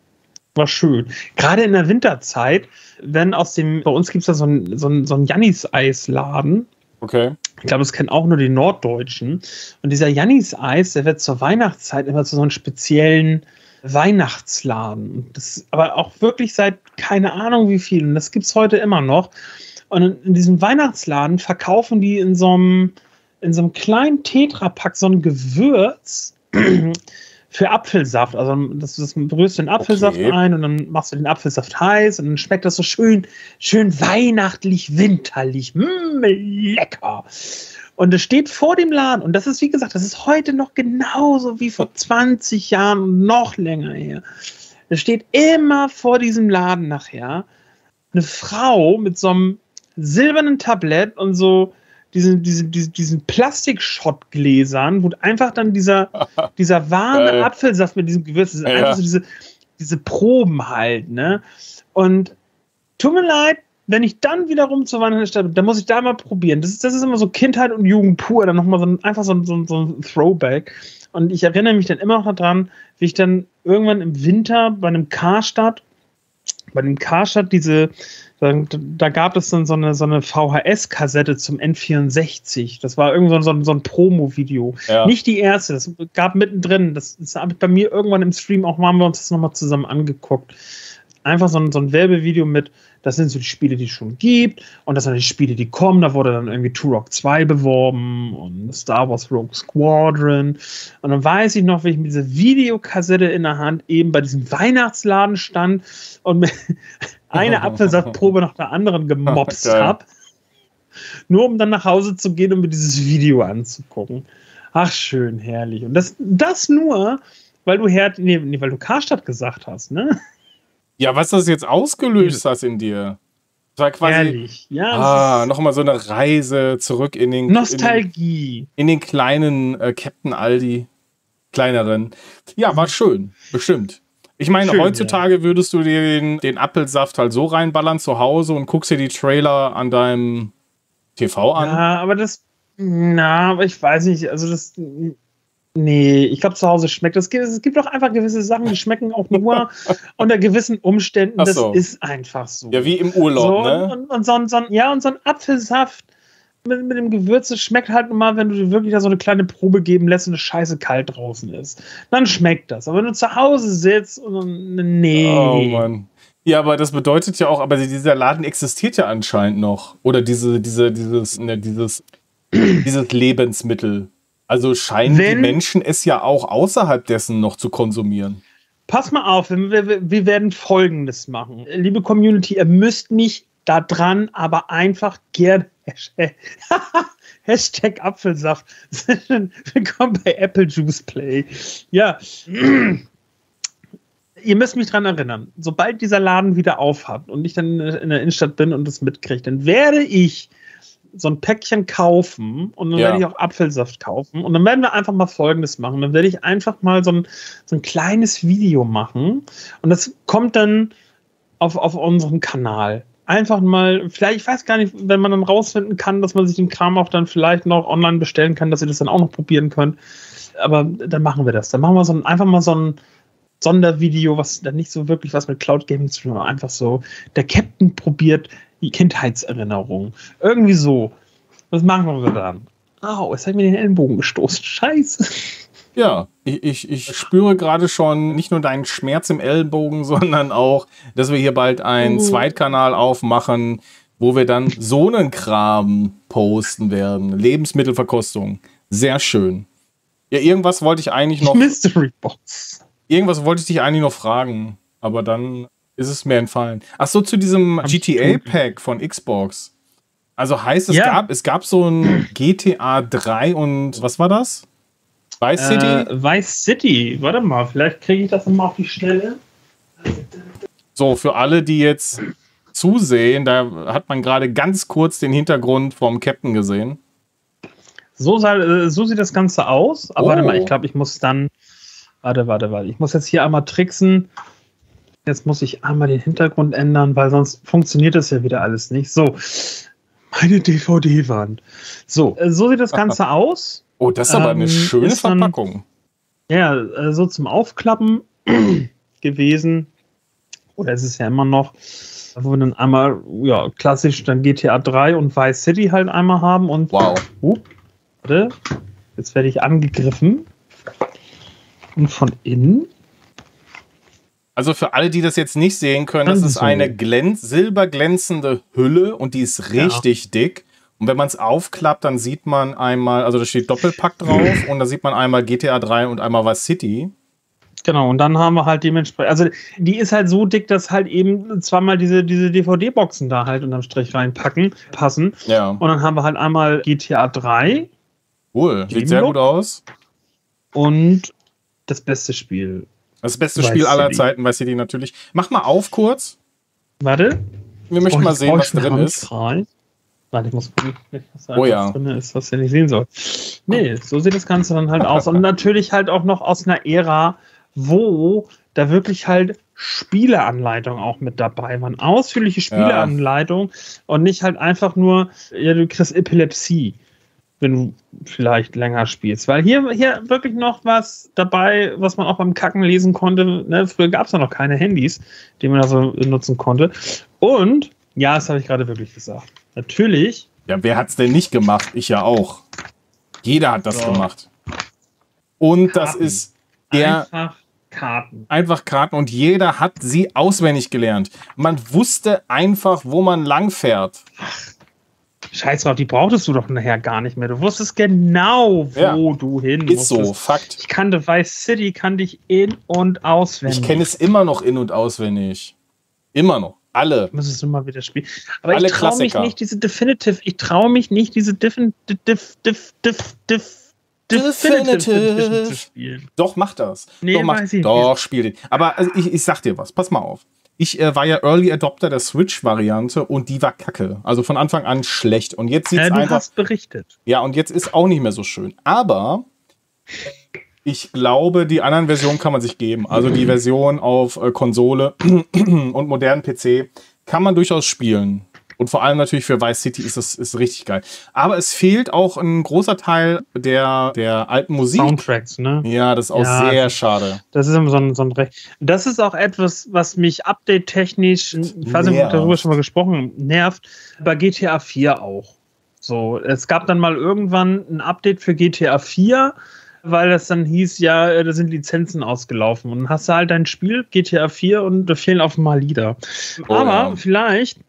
war schön. Gerade in der Winterzeit, wenn aus dem, bei uns gibt es da so einen so so ein Jannis-Eisladen. Okay. Ich glaube, das kennen auch nur die Norddeutschen. Und dieser Jannis-Eis, der wird zur Weihnachtszeit immer zu so einem speziellen Weihnachtsladen. Das aber auch wirklich seit keine Ahnung wie viel. Und das gibt es heute immer noch. Und in, in, diesem Weihnachtsladen verkaufen die in so einem, in so einem kleinen Tetrapack so ein Gewürz für Apfelsaft. Also das, das berührst du den Apfelsaft okay. ein und dann machst du den Apfelsaft heiß und dann schmeckt das so schön, schön weihnachtlich, winterlich. Mmh, lecker. Und es steht vor dem Laden. Und das ist, wie gesagt, das ist heute noch genauso wie vor 20 Jahren und noch länger her. Es steht immer vor diesem Laden nachher eine Frau mit so einem silbernen Tablett und so diesen, diesen, diesen, diesen Plastikshot-Gläsern, wo einfach dann dieser, dieser warme Apfelsaft mit diesem Gewürz, sind ja. einfach so diese, diese Proben halt, ne? Und tut mir leid, wenn ich dann wiederum zur Wanderstadt, dann muss ich da mal probieren. Das ist, das ist immer so Kindheit und Jugend pur, dann nochmal so ein, einfach so ein, so, ein, so ein Throwback. Und ich erinnere mich dann immer noch daran, wie ich dann irgendwann im Winter bei einem Karstadt, bei dem Karstadt diese, da, da, gab es dann so eine, so eine VHS-Kassette zum N64. Das war irgend so ein, so ein Promo-Video. Ja. Nicht die erste, das gab mittendrin. Das, das habe ich bei mir irgendwann im Stream auch mal, haben wir uns das nochmal zusammen angeguckt. Einfach so ein, so ein Werbevideo mit das sind so die Spiele, die es schon gibt. Und das sind die Spiele, die kommen. Da wurde dann irgendwie Turok 2 beworben und Star Wars Rogue Squadron. Und dann weiß ich noch, wie ich mit dieser Videokassette in der Hand eben bei diesem Weihnachtsladen stand und eine Apfelsaftprobe nach der anderen gemobst habe. Nur um dann nach Hause zu gehen und mir dieses Video anzugucken. Ach, schön, herrlich. Und das, das nur, weil du Her nee, nee, weil du Karstadt gesagt hast, ne? Ja, was das jetzt ausgelöst hat in dir. Das war quasi. Ehrlich, ja. Ah, nochmal so eine Reise zurück in den. Nostalgie. In den, in den kleinen äh, Captain Aldi. Kleineren. Ja, war schön. Bestimmt. Ich meine, schön, heutzutage ja. würdest du dir den, den Apfelsaft halt so reinballern zu Hause und guckst dir die Trailer an deinem TV an. Ja, aber das. Na, aber ich weiß nicht. Also, das Nee, ich glaube, zu Hause schmeckt es. Es gibt auch einfach gewisse Sachen, die schmecken auch nur unter gewissen Umständen. Das so. ist einfach so. Ja, wie im Urlaub, so, ne? Und, und, so, ein, so, ein, ja, und so ein Apfelsaft mit, mit dem Gewürz, das schmeckt halt nur mal, wenn du dir wirklich da so eine kleine Probe geben lässt und es scheiße kalt draußen ist. Dann schmeckt das. Aber wenn du zu Hause sitzt und nee. Oh Mann. Ja, aber das bedeutet ja auch, aber dieser Laden existiert ja anscheinend noch. Oder diese, diese, dieses, ne, dieses, dieses Lebensmittel. Also scheinen Wenn, die Menschen es ja auch außerhalb dessen noch zu konsumieren. Pass mal auf, wir, wir werden Folgendes machen. Liebe Community, ihr müsst mich da dran, aber einfach gerne. Hashtag Apfelsaft. Willkommen bei Apple Juice Play. Ja. ihr müsst mich dran erinnern, sobald dieser Laden wieder aufhat und ich dann in der Innenstadt bin und das mitkriege, dann werde ich so ein Päckchen kaufen und dann ja. werde ich auch Apfelsaft kaufen. Und dann werden wir einfach mal Folgendes machen. Dann werde ich einfach mal so ein, so ein kleines Video machen. Und das kommt dann auf, auf unseren Kanal. Einfach mal, vielleicht, ich weiß gar nicht, wenn man dann rausfinden kann, dass man sich den Kram auch dann vielleicht noch online bestellen kann, dass ihr das dann auch noch probieren könnt. Aber dann machen wir das. Dann machen wir so ein, einfach mal so ein Sondervideo, was dann nicht so wirklich was mit Cloud Gaming zu tun hat, einfach so, der Captain probiert Kindheitserinnerung. Irgendwie so. Was machen wir dann? Au, es hat mir den Ellenbogen gestoßen. Scheiße. Ja, ich, ich, ich spüre gerade schon nicht nur deinen Schmerz im Ellenbogen, sondern auch, dass wir hier bald einen uh. Zweitkanal aufmachen, wo wir dann so einen Kram posten werden. Lebensmittelverkostung. Sehr schön. Ja, irgendwas wollte ich eigentlich noch. Mystery Box. Irgendwas wollte ich dich eigentlich noch fragen, aber dann ist es mir entfallen. Ach so, zu diesem GTA-Pack von Xbox. Also heißt es, ja. gab, es gab so ein GTA 3 und was war das? Vice City? Äh, Vice City, warte mal, vielleicht kriege ich das nochmal auf die Schnelle. So, für alle, die jetzt zusehen, da hat man gerade ganz kurz den Hintergrund vom Captain gesehen. So, äh, so sieht das Ganze aus. Aber oh. warte mal, ich glaube, ich muss dann. Warte, warte, warte. Ich muss jetzt hier einmal tricksen Jetzt muss ich einmal den Hintergrund ändern, weil sonst funktioniert das ja wieder alles nicht. So, meine DVD-Wand. So, äh, so sieht das Ganze aus. Oh, das ist aber ähm, eine schöne Verpackung. Dann, ja, äh, so zum Aufklappen gewesen. Oder ist es ja immer noch, wo wir dann einmal, ja, klassisch dann GTA 3 und Vice City halt einmal haben und. Wow. Uh, warte, jetzt werde ich angegriffen. Und von innen. Also für alle, die das jetzt nicht sehen können, das ist eine glänz silberglänzende Hülle und die ist richtig ja. dick. Und wenn man es aufklappt, dann sieht man einmal, also da steht Doppelpack drauf und da sieht man einmal GTA 3 und einmal Vice City. Genau, und dann haben wir halt dementsprechend, also die ist halt so dick, dass halt eben zweimal diese, diese DVD-Boxen da halt unterm Strich reinpacken, passen. Ja. Und dann haben wir halt einmal GTA 3. Cool, sieht sehr gut aus. Und das beste Spiel. Das beste Vice Spiel aller City. Zeiten, Vice City natürlich. Mach mal auf kurz. Warte. Wir möchten oh, mal sehen, was drin ist. Warte, ich muss gucken, was da oh, ja. drin ist, was ihr nicht sehen soll. Nee, so sieht das Ganze dann halt aus. Und natürlich halt auch noch aus einer Ära, wo da wirklich halt Spieleanleitungen auch mit dabei waren. Ausführliche Spieleanleitungen ja. und nicht halt einfach nur, ja, du kriegst Epilepsie, wenn du vielleicht länger spielst. Weil hier, hier wirklich noch was dabei, was man auch beim Kacken lesen konnte. Ne? Früher gab es ja noch keine Handys, die man da so nutzen konnte. Und, ja, das habe ich gerade wirklich gesagt. Natürlich. Ja, wer hat es denn nicht gemacht? Ich ja auch. Jeder hat das so. gemacht. Und Karten. das ist der. Einfach Karten. Einfach Karten und jeder hat sie auswendig gelernt. Man wusste einfach, wo man lang fährt. Scheiß drauf, die brauchtest du doch nachher gar nicht mehr. Du wusstest genau, wo ja. du hin Ist musstest. so, Fakt. Ich kannte Vice City, kannte ich in- und auswendig. Ich kenne es immer noch in- und auswendig. Immer noch. Alle. Müsstest du mal wieder spielen. Aber Alle ich traue mich nicht, diese Definitive, ich traue mich nicht, diese Defin, Diff, Diff, Diff, Diff, Definitive. spielen. Doch, mach das. Nee, doch, mach, doch spiel den. Aber also, ich, ich sag dir was, pass mal auf. Ich äh, war ja Early Adopter der Switch-Variante und die war kacke. Also von Anfang an schlecht. Und jetzt sieht es äh, einfach. Du hast berichtet. Ja, und jetzt ist auch nicht mehr so schön. Aber ich glaube, die anderen Versionen kann man sich geben. Also die Version auf äh, Konsole und modernen PC kann man durchaus spielen. Und vor allem natürlich für Vice City ist das ist richtig geil. Aber es fehlt auch ein großer Teil der, der alten Musik. Soundtracks, ne? Ja, das ist auch ja, sehr schade. Das ist immer so ein, so ein Recht. Das ist auch etwas, was mich update-technisch, ich weiß nicht, ob darüber schon mal gesprochen, nervt. Bei GTA 4 auch. So, es gab dann mal irgendwann ein Update für GTA 4 weil das dann hieß, ja, da sind Lizenzen ausgelaufen. Und dann hast du halt dein Spiel, GTA 4, und da fehlen auf einmal Lieder. Oh, Aber ja. vielleicht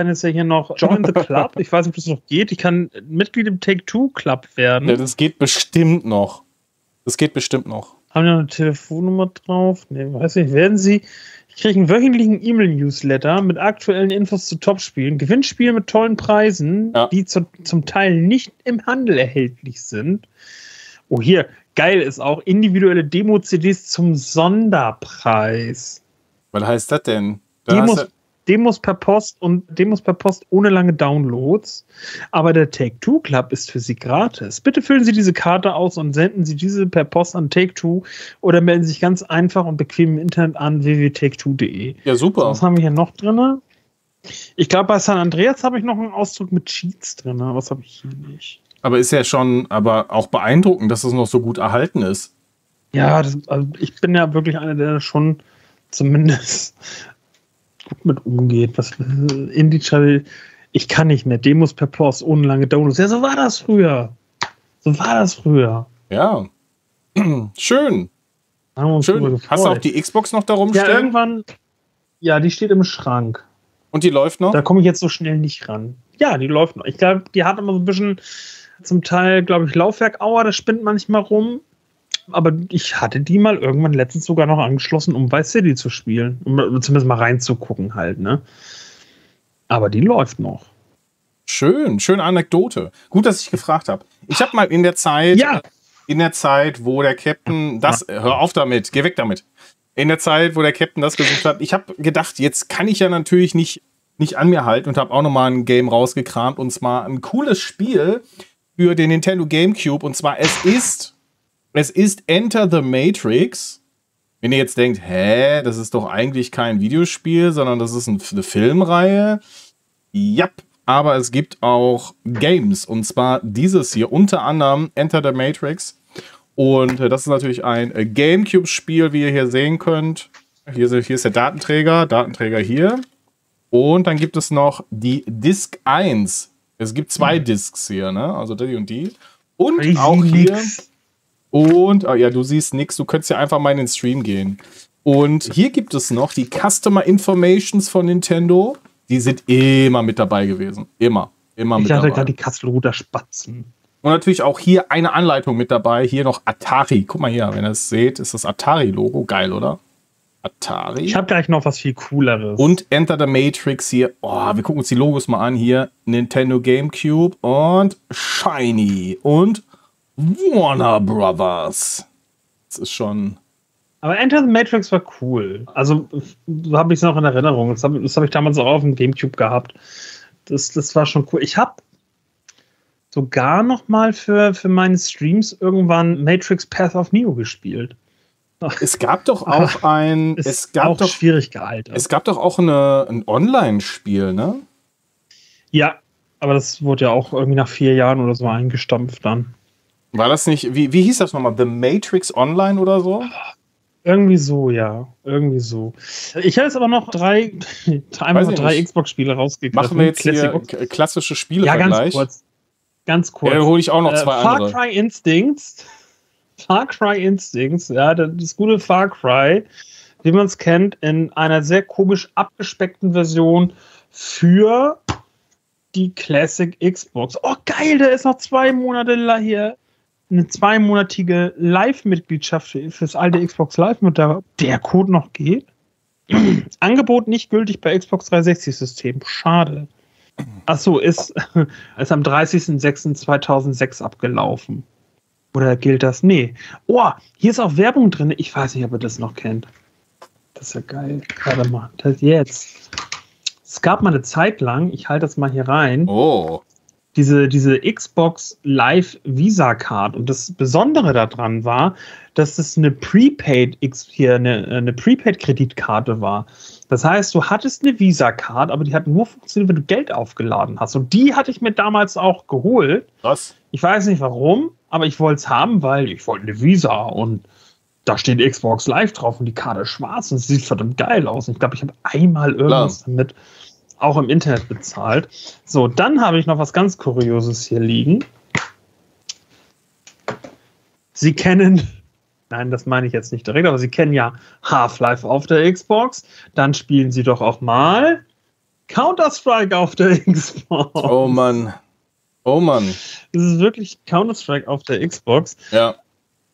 kann jetzt ja hier noch Join the Club. Ich weiß nicht, ob das noch geht. Ich kann Mitglied im Take-Two-Club werden. Ja, das geht bestimmt noch. Das geht bestimmt noch. Haben wir noch eine Telefonnummer drauf? Ne, weiß nicht. Werden Sie. Ich kriege einen wöchentlichen E-Mail-Newsletter mit aktuellen Infos zu Topspielen, Gewinnspielen mit tollen Preisen, ja. die zu, zum Teil nicht im Handel erhältlich sind. Oh, hier, geil ist auch individuelle Demo-CDs zum Sonderpreis. Was heißt das denn? Da Demos, Demos per Post und Demos per Post ohne lange Downloads. Aber der Take-Two Club ist für Sie gratis. Bitte füllen Sie diese Karte aus und senden Sie diese per Post an Take-Two oder melden Sie sich ganz einfach und bequem im Internet an www.take2.de. Ja, super. was haben wir hier noch drin? Ich glaube, bei San Andreas habe ich noch einen Ausdruck mit Cheats drin. Was habe ich hier nicht? Aber ist ja schon, aber auch beeindruckend, dass es noch so gut erhalten ist. Ja, das, also ich bin ja wirklich einer, der schon zumindest gut mit umgeht. Was Indie ich kann nicht mehr. Demos per Post ohne lange Downloads. Ja, so war das früher. So war das früher. Ja. Schön. Schön. Hast du auch die Xbox noch darum Ja, irgendwann. Ja, die steht im Schrank. Und die läuft noch? Da komme ich jetzt so schnell nicht ran. Ja, die läuft noch. Ich glaube, die hat immer so ein bisschen zum Teil, glaube ich, Laufwerkauer, das spinnt manchmal rum aber ich hatte die mal irgendwann letztens sogar noch angeschlossen, um Vice City zu spielen. Um zumindest mal reinzugucken halt, ne? Aber die läuft noch. Schön, schöne Anekdote. Gut, dass ich gefragt habe. Ich habe mal in der Zeit, ja. in der Zeit, wo der Captain das, hör auf damit, geh weg damit. In der Zeit, wo der Captain das gesucht hat, ich habe gedacht, jetzt kann ich ja natürlich nicht, nicht an mir halten und habe auch noch mal ein Game rausgekramt und zwar ein cooles Spiel für den Nintendo GameCube und zwar es ist es ist Enter the Matrix Wenn ihr jetzt denkt, hä, das ist doch eigentlich kein Videospiel, sondern das ist eine Filmreihe. Ja, aber es gibt auch Games und zwar dieses hier, unter anderem Enter the Matrix. Und äh, das ist natürlich ein äh, GameCube-Spiel, wie ihr hier sehen könnt. Hier, hier ist der Datenträger, Datenträger hier. Und dann gibt es noch die Disk 1. Es gibt zwei hm. Discs hier, ne? Also die und die. Und ich auch hier. Nix. Und, oh ja, du siehst nichts. Du könntest ja einfach mal in den Stream gehen. Und hier gibt es noch die Customer Informations von Nintendo. Die sind immer mit dabei gewesen. Immer. Immer ich mit dabei. Ich hatte gerade die Kastelruder Spatzen. Und natürlich auch hier eine Anleitung mit dabei. Hier noch Atari. Guck mal hier, wenn ihr es seht, ist das Atari-Logo. Geil, oder? Atari. Ich habe gleich noch was viel cooleres. Und Enter the Matrix hier. Oh, wir gucken uns die Logos mal an. Hier Nintendo GameCube und Shiny und Warner Brothers. Das ist schon. Aber Enter the Matrix war cool. Also, so habe ich es noch in Erinnerung. Das habe hab ich damals auch auf dem GameCube gehabt. Das, das war schon cool. Ich habe sogar noch mal für, für meine Streams irgendwann Matrix Path of Neo gespielt. Es gab doch auch ein. Es gab auch doch, schwierig gealtert. Es gab doch auch eine, ein Online-Spiel, ne? Ja, aber das wurde ja auch irgendwie nach vier Jahren oder so eingestampft dann. War das nicht, wie, wie hieß das nochmal? The Matrix Online oder so? Irgendwie so, ja. Irgendwie so. Ich habe jetzt aber noch drei, einmal drei Xbox-Spiele rausgegriffen. Machen wir jetzt Classic hier klassische Spiele Ja, ganz kurz. Ganz kurz. Ja, hole ich auch noch zwei äh, Far andere. Cry Instincts. Far Cry Instincts, ja, das gute Far Cry, wie man es kennt, in einer sehr komisch abgespeckten Version für die Classic Xbox. Oh, geil, da ist noch zwei Monate hier eine zweimonatige Live-Mitgliedschaft fürs alte Xbox Live mit der, Code noch geht. Angebot nicht gültig bei Xbox 360-System. Schade. Achso, ist, ist am 30.06.2006 abgelaufen. Oder gilt das? Nee. Oh, hier ist auch Werbung drin. Ich weiß nicht, ob ihr das noch kennt. Das ist ja geil. Warte mal. Das jetzt. Es gab mal eine Zeit lang, ich halte das mal hier rein. Oh diese, diese Xbox Live Visa Card. Und das Besondere daran war, dass es eine Prepaid hier eine, eine Prepaid Kreditkarte war. Das heißt, du hattest eine Visa Card, aber die hat nur funktioniert, wenn du Geld aufgeladen hast. Und die hatte ich mir damals auch geholt. Was? Ich weiß nicht warum, aber ich wollte es haben, weil ich wollte eine Visa und da steht Xbox Live drauf und die Karte ist schwarz und es sieht verdammt geil aus. Und ich glaube, ich habe einmal irgendwas Klar. damit auch im Internet bezahlt. So, dann habe ich noch was ganz Kurioses hier liegen. Sie kennen, nein, das meine ich jetzt nicht direkt, aber Sie kennen ja Half-Life auf der Xbox. Dann spielen Sie doch auch mal Counter-Strike auf der Xbox. Oh Mann. Oh Mann. Das ist wirklich Counter-Strike auf der Xbox. Ja.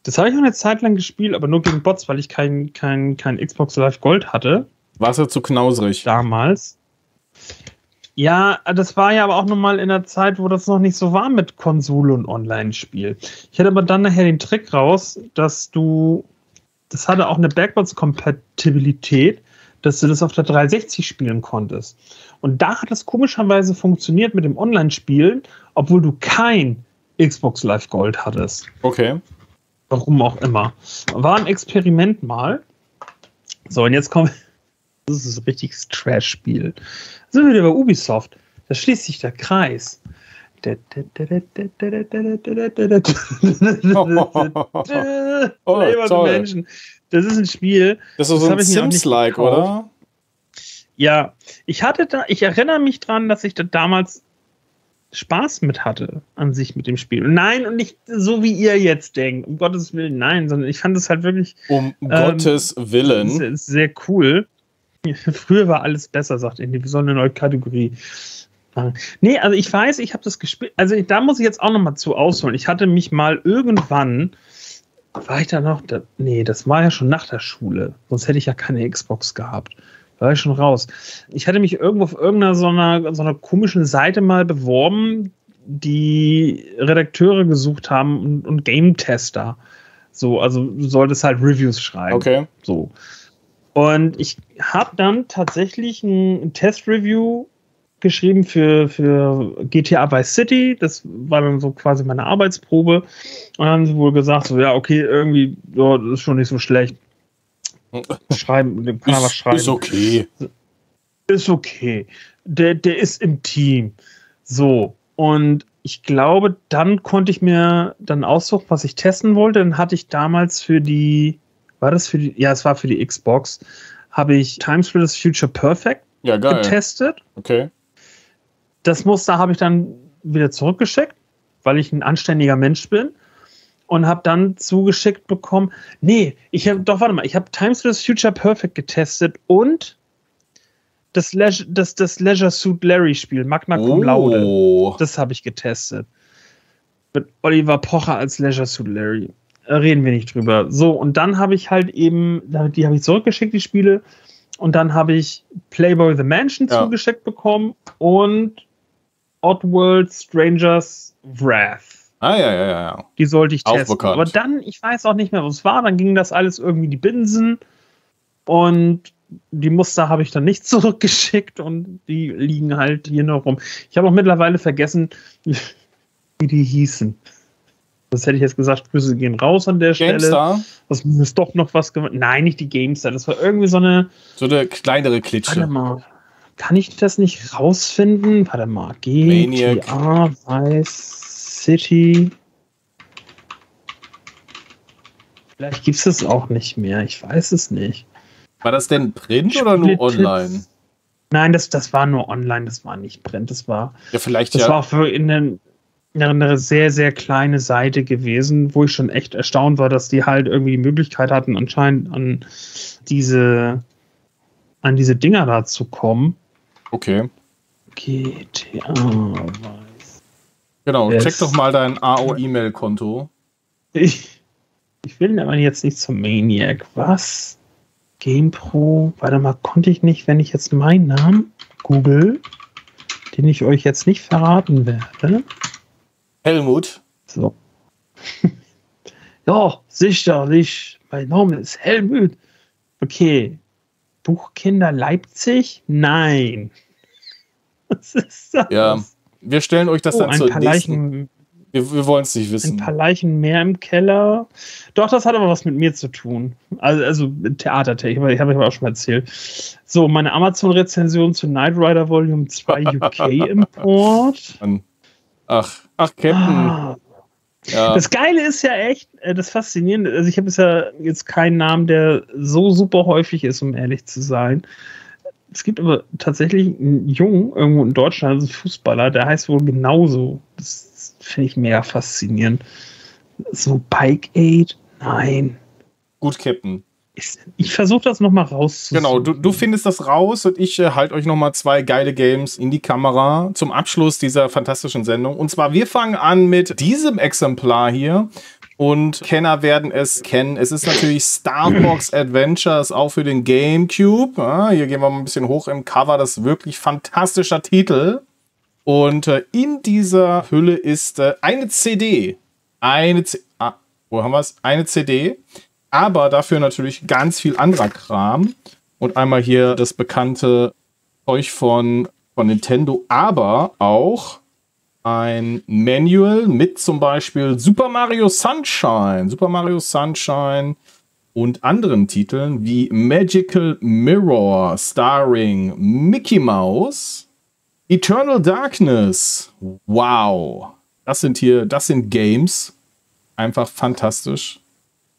Das habe ich noch eine Zeit lang gespielt, aber nur gegen Bots, weil ich kein, kein, kein Xbox Live Gold hatte. Warst du zu knausrig? Damals. Ja, das war ja aber auch nochmal in der Zeit, wo das noch nicht so war mit Konsole und Online-Spiel. Ich hatte aber dann nachher den Trick raus, dass du, das hatte auch eine Backwards-Kompatibilität, dass du das auf der 360 spielen konntest. Und da hat das komischerweise funktioniert mit dem Online-Spielen, obwohl du kein Xbox Live Gold hattest. Okay. Warum auch immer. War ein Experiment mal. So, und jetzt kommen das ist ein richtiges Trash-Spiel. Sind wir wieder bei Ubisoft. Da schließt sich der Kreis. oh, Menschen. Das ist ein Spiel. Das ist so ein Sims-like, oder? Ja, ich hatte da, ich erinnere mich dran, dass ich da damals Spaß mit hatte an sich mit dem Spiel. Nein, und nicht so wie ihr jetzt denkt, um Gottes Willen, nein, sondern ich fand es halt wirklich. Um ähm, Gottes Willen. Sehr, sehr cool. Früher war alles besser, sagt Indy. Wir sollen eine neue Kategorie machen. Nee, also ich weiß, ich habe das gespielt. Also da muss ich jetzt auch noch mal zu ausholen. Ich hatte mich mal irgendwann, war ich da noch? Da, nee, das war ja schon nach der Schule. Sonst hätte ich ja keine Xbox gehabt. Da war ich schon raus. Ich hatte mich irgendwo auf irgendeiner so einer, so einer komischen Seite mal beworben, die Redakteure gesucht haben und, und Game-Tester. So, also du solltest halt Reviews schreiben. Okay. So. Und ich habe dann tatsächlich ein Test-Review geschrieben für, für GTA Vice City. Das war dann so quasi meine Arbeitsprobe. Und dann haben sie wohl gesagt, so, ja, okay, irgendwie, ja, das ist schon nicht so schlecht. schreiben, kann ist, was schreiben. Ist okay. Ist okay. Der, der ist im Team. So. Und ich glaube, dann konnte ich mir dann aussuchen, was ich testen wollte. Dann hatte ich damals für die, war das für die, ja, es war für die Xbox, habe ich Time Splitters Future Perfect ja, getestet. Okay. Das Muster habe ich dann wieder zurückgeschickt, weil ich ein anständiger Mensch bin. Und habe dann zugeschickt bekommen, nee, ich habe, doch, warte mal, ich habe Time Splitters Future Perfect getestet und das, Leisure, das, das Leisure Suit Larry Spiel, Magna Cum Laude. Oh. Das habe ich getestet. Mit Oliver Pocher als Leisure Suit Larry. Reden wir nicht drüber. So, und dann habe ich halt eben, die habe ich zurückgeschickt, die Spiele. Und dann habe ich Playboy the Mansion Ja. zugeschickt bekommen und Oddworld Strangers Wrath. Ah, ja, ja, ja, ja. Die sollte ich testen. bekannt. Aber dann, ich weiß auch nicht mehr, was es war. Dann ging das alles irgendwie die Binsen. Und die Muster habe ich dann nicht zurückgeschickt und die liegen halt hier noch rum. Ich habe auch mittlerweile vergessen, wie die hießen. Das hätte ich jetzt gesagt, Grüße gehen raus an der Stelle. GameStar, Das ist doch noch was gemacht. Nein, nicht die GameStar. Das war irgendwie so eine. so eine kleinere Warte Klitsche. mal. Kann ich das nicht rausfinden? Warte mal. GTA Vice City. Vielleicht gibt es das auch nicht mehr. Ich weiß es nicht. War das denn Print oder nur online? Nein, das, das war nur online. Das war nicht Print. Das war, Ja, vielleicht das ja. war für in den, eine sehr, sehr kleine Seite gewesen, wo ich schon echt erstaunt war, dass die halt irgendwie die Möglichkeit hatten, anscheinend an diese, an diese Dinger da zu kommen. Okay. GTA. Genau. Yes. Check doch mal dein AO-E-Mail-Konto. Ich, ich will aber jetzt nicht zum Maniac. Was? GamePro. Warte mal, konnte ich nicht, wenn ich jetzt meinen Namen google, den ich euch jetzt nicht verraten werde. Helmut. So. ja, sicherlich. Mein Name ist Helmut. Okay. Buchkinder Leipzig? Nein. Was ist das? Ja. Wir stellen euch das Oh, dann ein zur paar nächsten. Leichen Wir, wir wollen es nicht Ein wissen. paar Leichen mehr im Keller. Doch, das hat aber was mit mir zu tun. Also, also ich habe ich aber auch schon mal erzählt. So, meine Amazon-Rezension zu Knight Rider Volume 2 UK Import. Ach, ach, Captain. Ah, Ja. das Geile ist ja echt, äh, das Faszinierende, also ich habe es ja jetzt keinen Namen, der so super häufig ist, um ehrlich zu sein. Es gibt aber tatsächlich einen Jungen irgendwo in Deutschland, also einen Fußballer, der heißt wohl genauso. Das finde ich mega faszinierend. So Bike Aid? Nein. Gut, Captain. Ich, versuche das nochmal rauszusuchen. Genau, du, du findest das raus und ich äh, halte euch nochmal zwei geile Games in die Kamera zum Abschluss dieser fantastischen Sendung. Und zwar, wir fangen an mit diesem Exemplar hier. Und Kenner werden es kennen. Es ist natürlich Star Fox Adventures auch für den GameCube. Ja, hier gehen wir mal ein bisschen hoch im Cover. Das ist wirklich fantastischer Titel. Und äh, in dieser Hülle ist äh, eine CD. Eine C ah, wo haben wir es? Eine CD. Aber dafür natürlich ganz viel anderer Kram. Und einmal hier das bekannte Zeug von, von Nintendo, aber auch ein Manual mit zum Beispiel Super Mario Sunshine, Super Mario Sunshine und anderen Titeln wie Magical Mirror starring Mickey Mouse, Eternal Darkness. Wow. Das sind hier, das sind Games. Einfach fantastisch.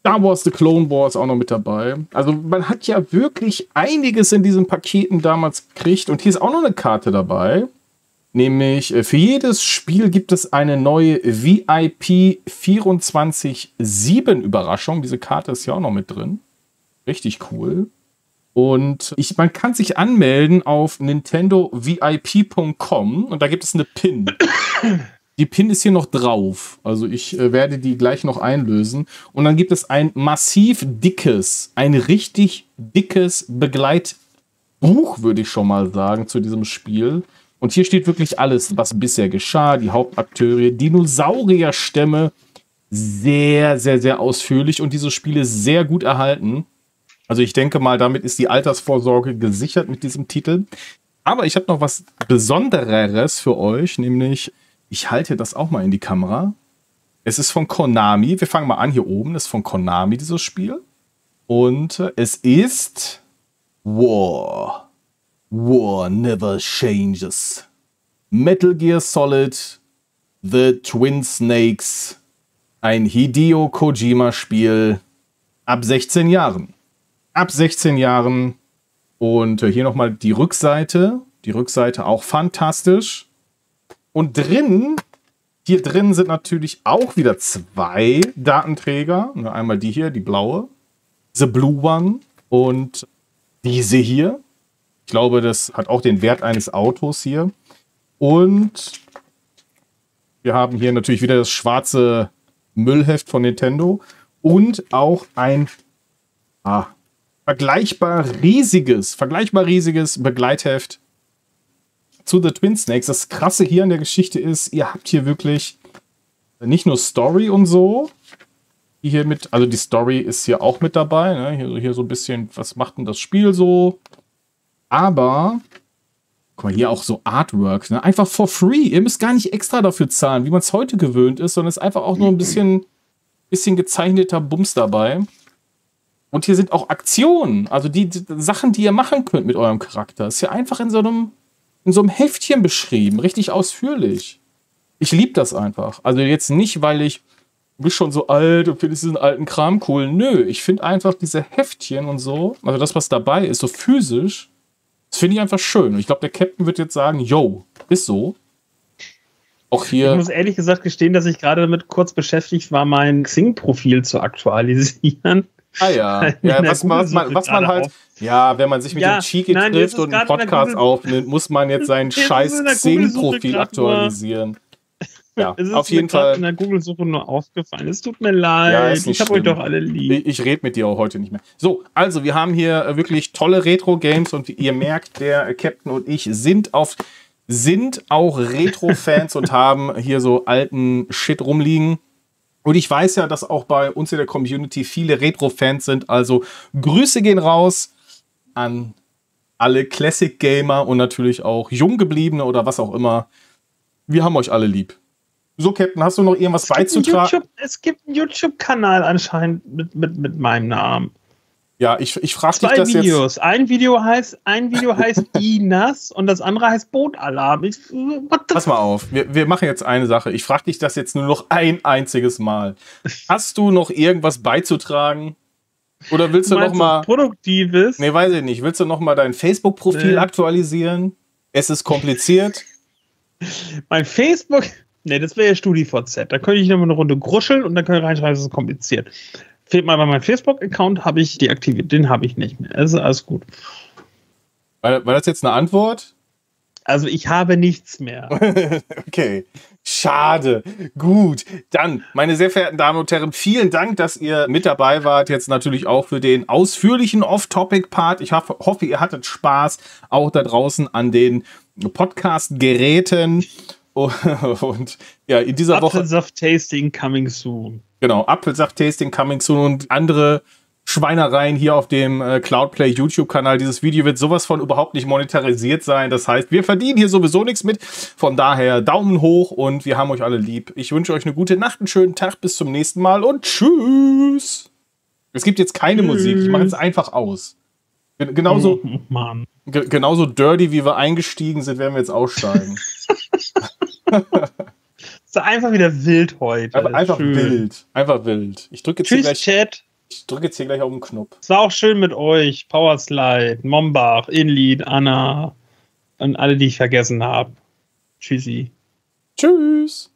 Star Wars The Clone Wars auch noch mit dabei. Also man hat ja wirklich einiges in diesen Paketen damals gekriegt. Und hier ist auch noch eine Karte dabei. Nämlich äh, für jedes Spiel gibt es eine neue VIP 24-7 Überraschung. Diese Karte ist ja auch noch mit drin. Richtig cool. Und ich, man kann sich anmelden auf nintendovip.com und da gibt es eine PIN. Die PIN ist hier noch drauf. Also ich äh, werde die gleich noch einlösen. Und dann gibt es ein massiv dickes, ein richtig dickes Begleitbuch, würde ich schon mal sagen, zu diesem Spiel. Und hier steht wirklich alles, was bisher geschah, die Hauptakteure, Dinosaurierstämme. Sehr, sehr, sehr ausführlich und diese Spiele sehr gut erhalten. Also ich denke mal, damit ist die Altersvorsorge gesichert mit diesem Titel. Aber ich habe noch was Besondereres für euch, nämlich ich halte das auch mal in die Kamera. Es ist von Konami. Wir fangen mal an hier oben. Das ist von Konami, dieses Spiel. Und es ist War. War never changes. Metal Gear Solid The Twin Snakes. Ein Hideo Kojima-Spiel ab 16 Jahren. Ab 16 Jahren. Und hier nochmal die Rückseite. Die Rückseite auch fantastisch. Und drin, hier drin sind natürlich auch wieder zwei Datenträger. Einmal die hier, die blaue. The Blue One. Und diese hier. Ich glaube, das hat auch den Wert eines Autos hier. Und wir haben hier natürlich wieder das schwarze Müllheft von Nintendo und auch ein ah, vergleichbar riesiges, vergleichbar riesiges Begleitheft zu The Twin Snakes. Das Krasse hier an der Geschichte ist, ihr habt hier wirklich nicht nur Story und so, hier mit, also die Story ist hier auch mit dabei. Ne? Hier, hier so ein bisschen, was macht denn das Spiel so? Aber, guck mal, hier auch so Artwork, ne? einfach for free. Ihr müsst gar nicht extra dafür zahlen, wie man es heute gewöhnt ist, sondern es ist einfach auch nur ein bisschen, bisschen gezeichneter Bums dabei. Und hier sind auch Aktionen, also die, die, Sachen, die ihr machen könnt mit eurem Charakter. Ist ja einfach in so einem, in so einem Heftchen beschrieben, richtig ausführlich. Ich liebe das einfach. Also jetzt nicht, weil ich du bist schon so alt und findest diesen alten Kram cool. Nö, ich finde einfach diese Heftchen und so, also das, was dabei ist, so physisch, das finde ich einfach schön. Und ich glaube, der Captain wird jetzt sagen, yo, ist so. Auch hier. Ich muss ehrlich gesagt gestehen, dass ich gerade damit kurz beschäftigt war, mein Xing-Profil zu aktualisieren. Ah ja, ja was, was, man, was man halt, auf. Ja, wenn man sich mit ja, dem Cheeky nein, trifft und einen Podcast aufnimmt, muss man jetzt sein scheiß Xing-Profil aktualisieren. Ja, es ist auf jeden Fall. in der Google-Suche nur aufgefallen. Es tut mir leid. Ja, ich habe euch doch alle lieb. Ich, ich rede mit dir auch heute nicht mehr. So, also wir haben hier äh, wirklich tolle Retro-Games und ihr merkt, der Captain und ich sind auf sind auch Retro-Fans und haben hier so alten Shit rumliegen. Und ich weiß ja, dass auch bei uns in der Community viele Retro-Fans sind. Also Grüße gehen raus an alle Classic-Gamer und natürlich auch Junggebliebene oder was auch immer. Wir haben euch alle lieb. So, Captain, hast du noch irgendwas es beizutragen? YouTube, es gibt einen YouTube-Kanal anscheinend mit, mit, mit meinem Namen. Ja, ich, ich frage dich das Videos. jetzt. Ein Video heißt, ein Video heißt Inas und das andere heißt Bootalarm. Ich, Pass mal auf, wir, wir machen jetzt eine Sache. Ich frage dich das jetzt nur noch ein einziges Mal. Hast du noch irgendwas beizutragen? Oder willst du, du noch mal produktives? Nee, weiß ich nicht. Willst du noch mal dein Facebook-Profil nee. aktualisieren? Es ist kompliziert. Mein Facebook Ne, das wäre ja StudiVZ. Da könnte ich noch mal eine Runde gruscheln und dann könnte ich reinschreiben, es ist kompliziert. Fehlt mal bei meinem Facebook-Account, habe ich deaktiviert. Den habe ich nicht mehr. Also alles gut. War, war das jetzt eine Antwort? Also ich habe nichts mehr. okay. Schade. Gut. Dann, meine sehr verehrten Damen und Herren, vielen Dank, dass ihr mit dabei wart. Jetzt natürlich auch für den ausführlichen Off-Topic-Part. Ich hoffe, ihr hattet Spaß auch da draußen an den Podcast-Geräten. Und ja, in dieser Woche. Apfelsaft-Tasting coming soon. Genau, Apfelsaft-Tasting coming soon und andere Schweinereien hier auf dem äh, Cloudplay YouTube-Kanal. Dieses Video wird sowas von überhaupt nicht monetarisiert sein. Das heißt, wir verdienen hier sowieso nichts mit. Von daher Daumen hoch und wir haben euch alle lieb. Ich wünsche euch eine gute Nacht, einen schönen Tag, bis zum nächsten Mal und tschüss. Es gibt jetzt keine tschüss. Musik. Ich mache es einfach aus. Genauso, oh, genauso dirty, wie wir eingestiegen sind, werden wir jetzt aussteigen. ist einfach wieder wild heute. Aber einfach schön. wild. Einfach wild. Ich drücke jetzt Tschüss, gleich. Chat. Ich drücke jetzt hier gleich auf den Knopf. Es war auch schön mit euch. Powerslide, Mombach, Inlied, Anna und alle, die ich vergessen habe. Tschüssi. Tschüss.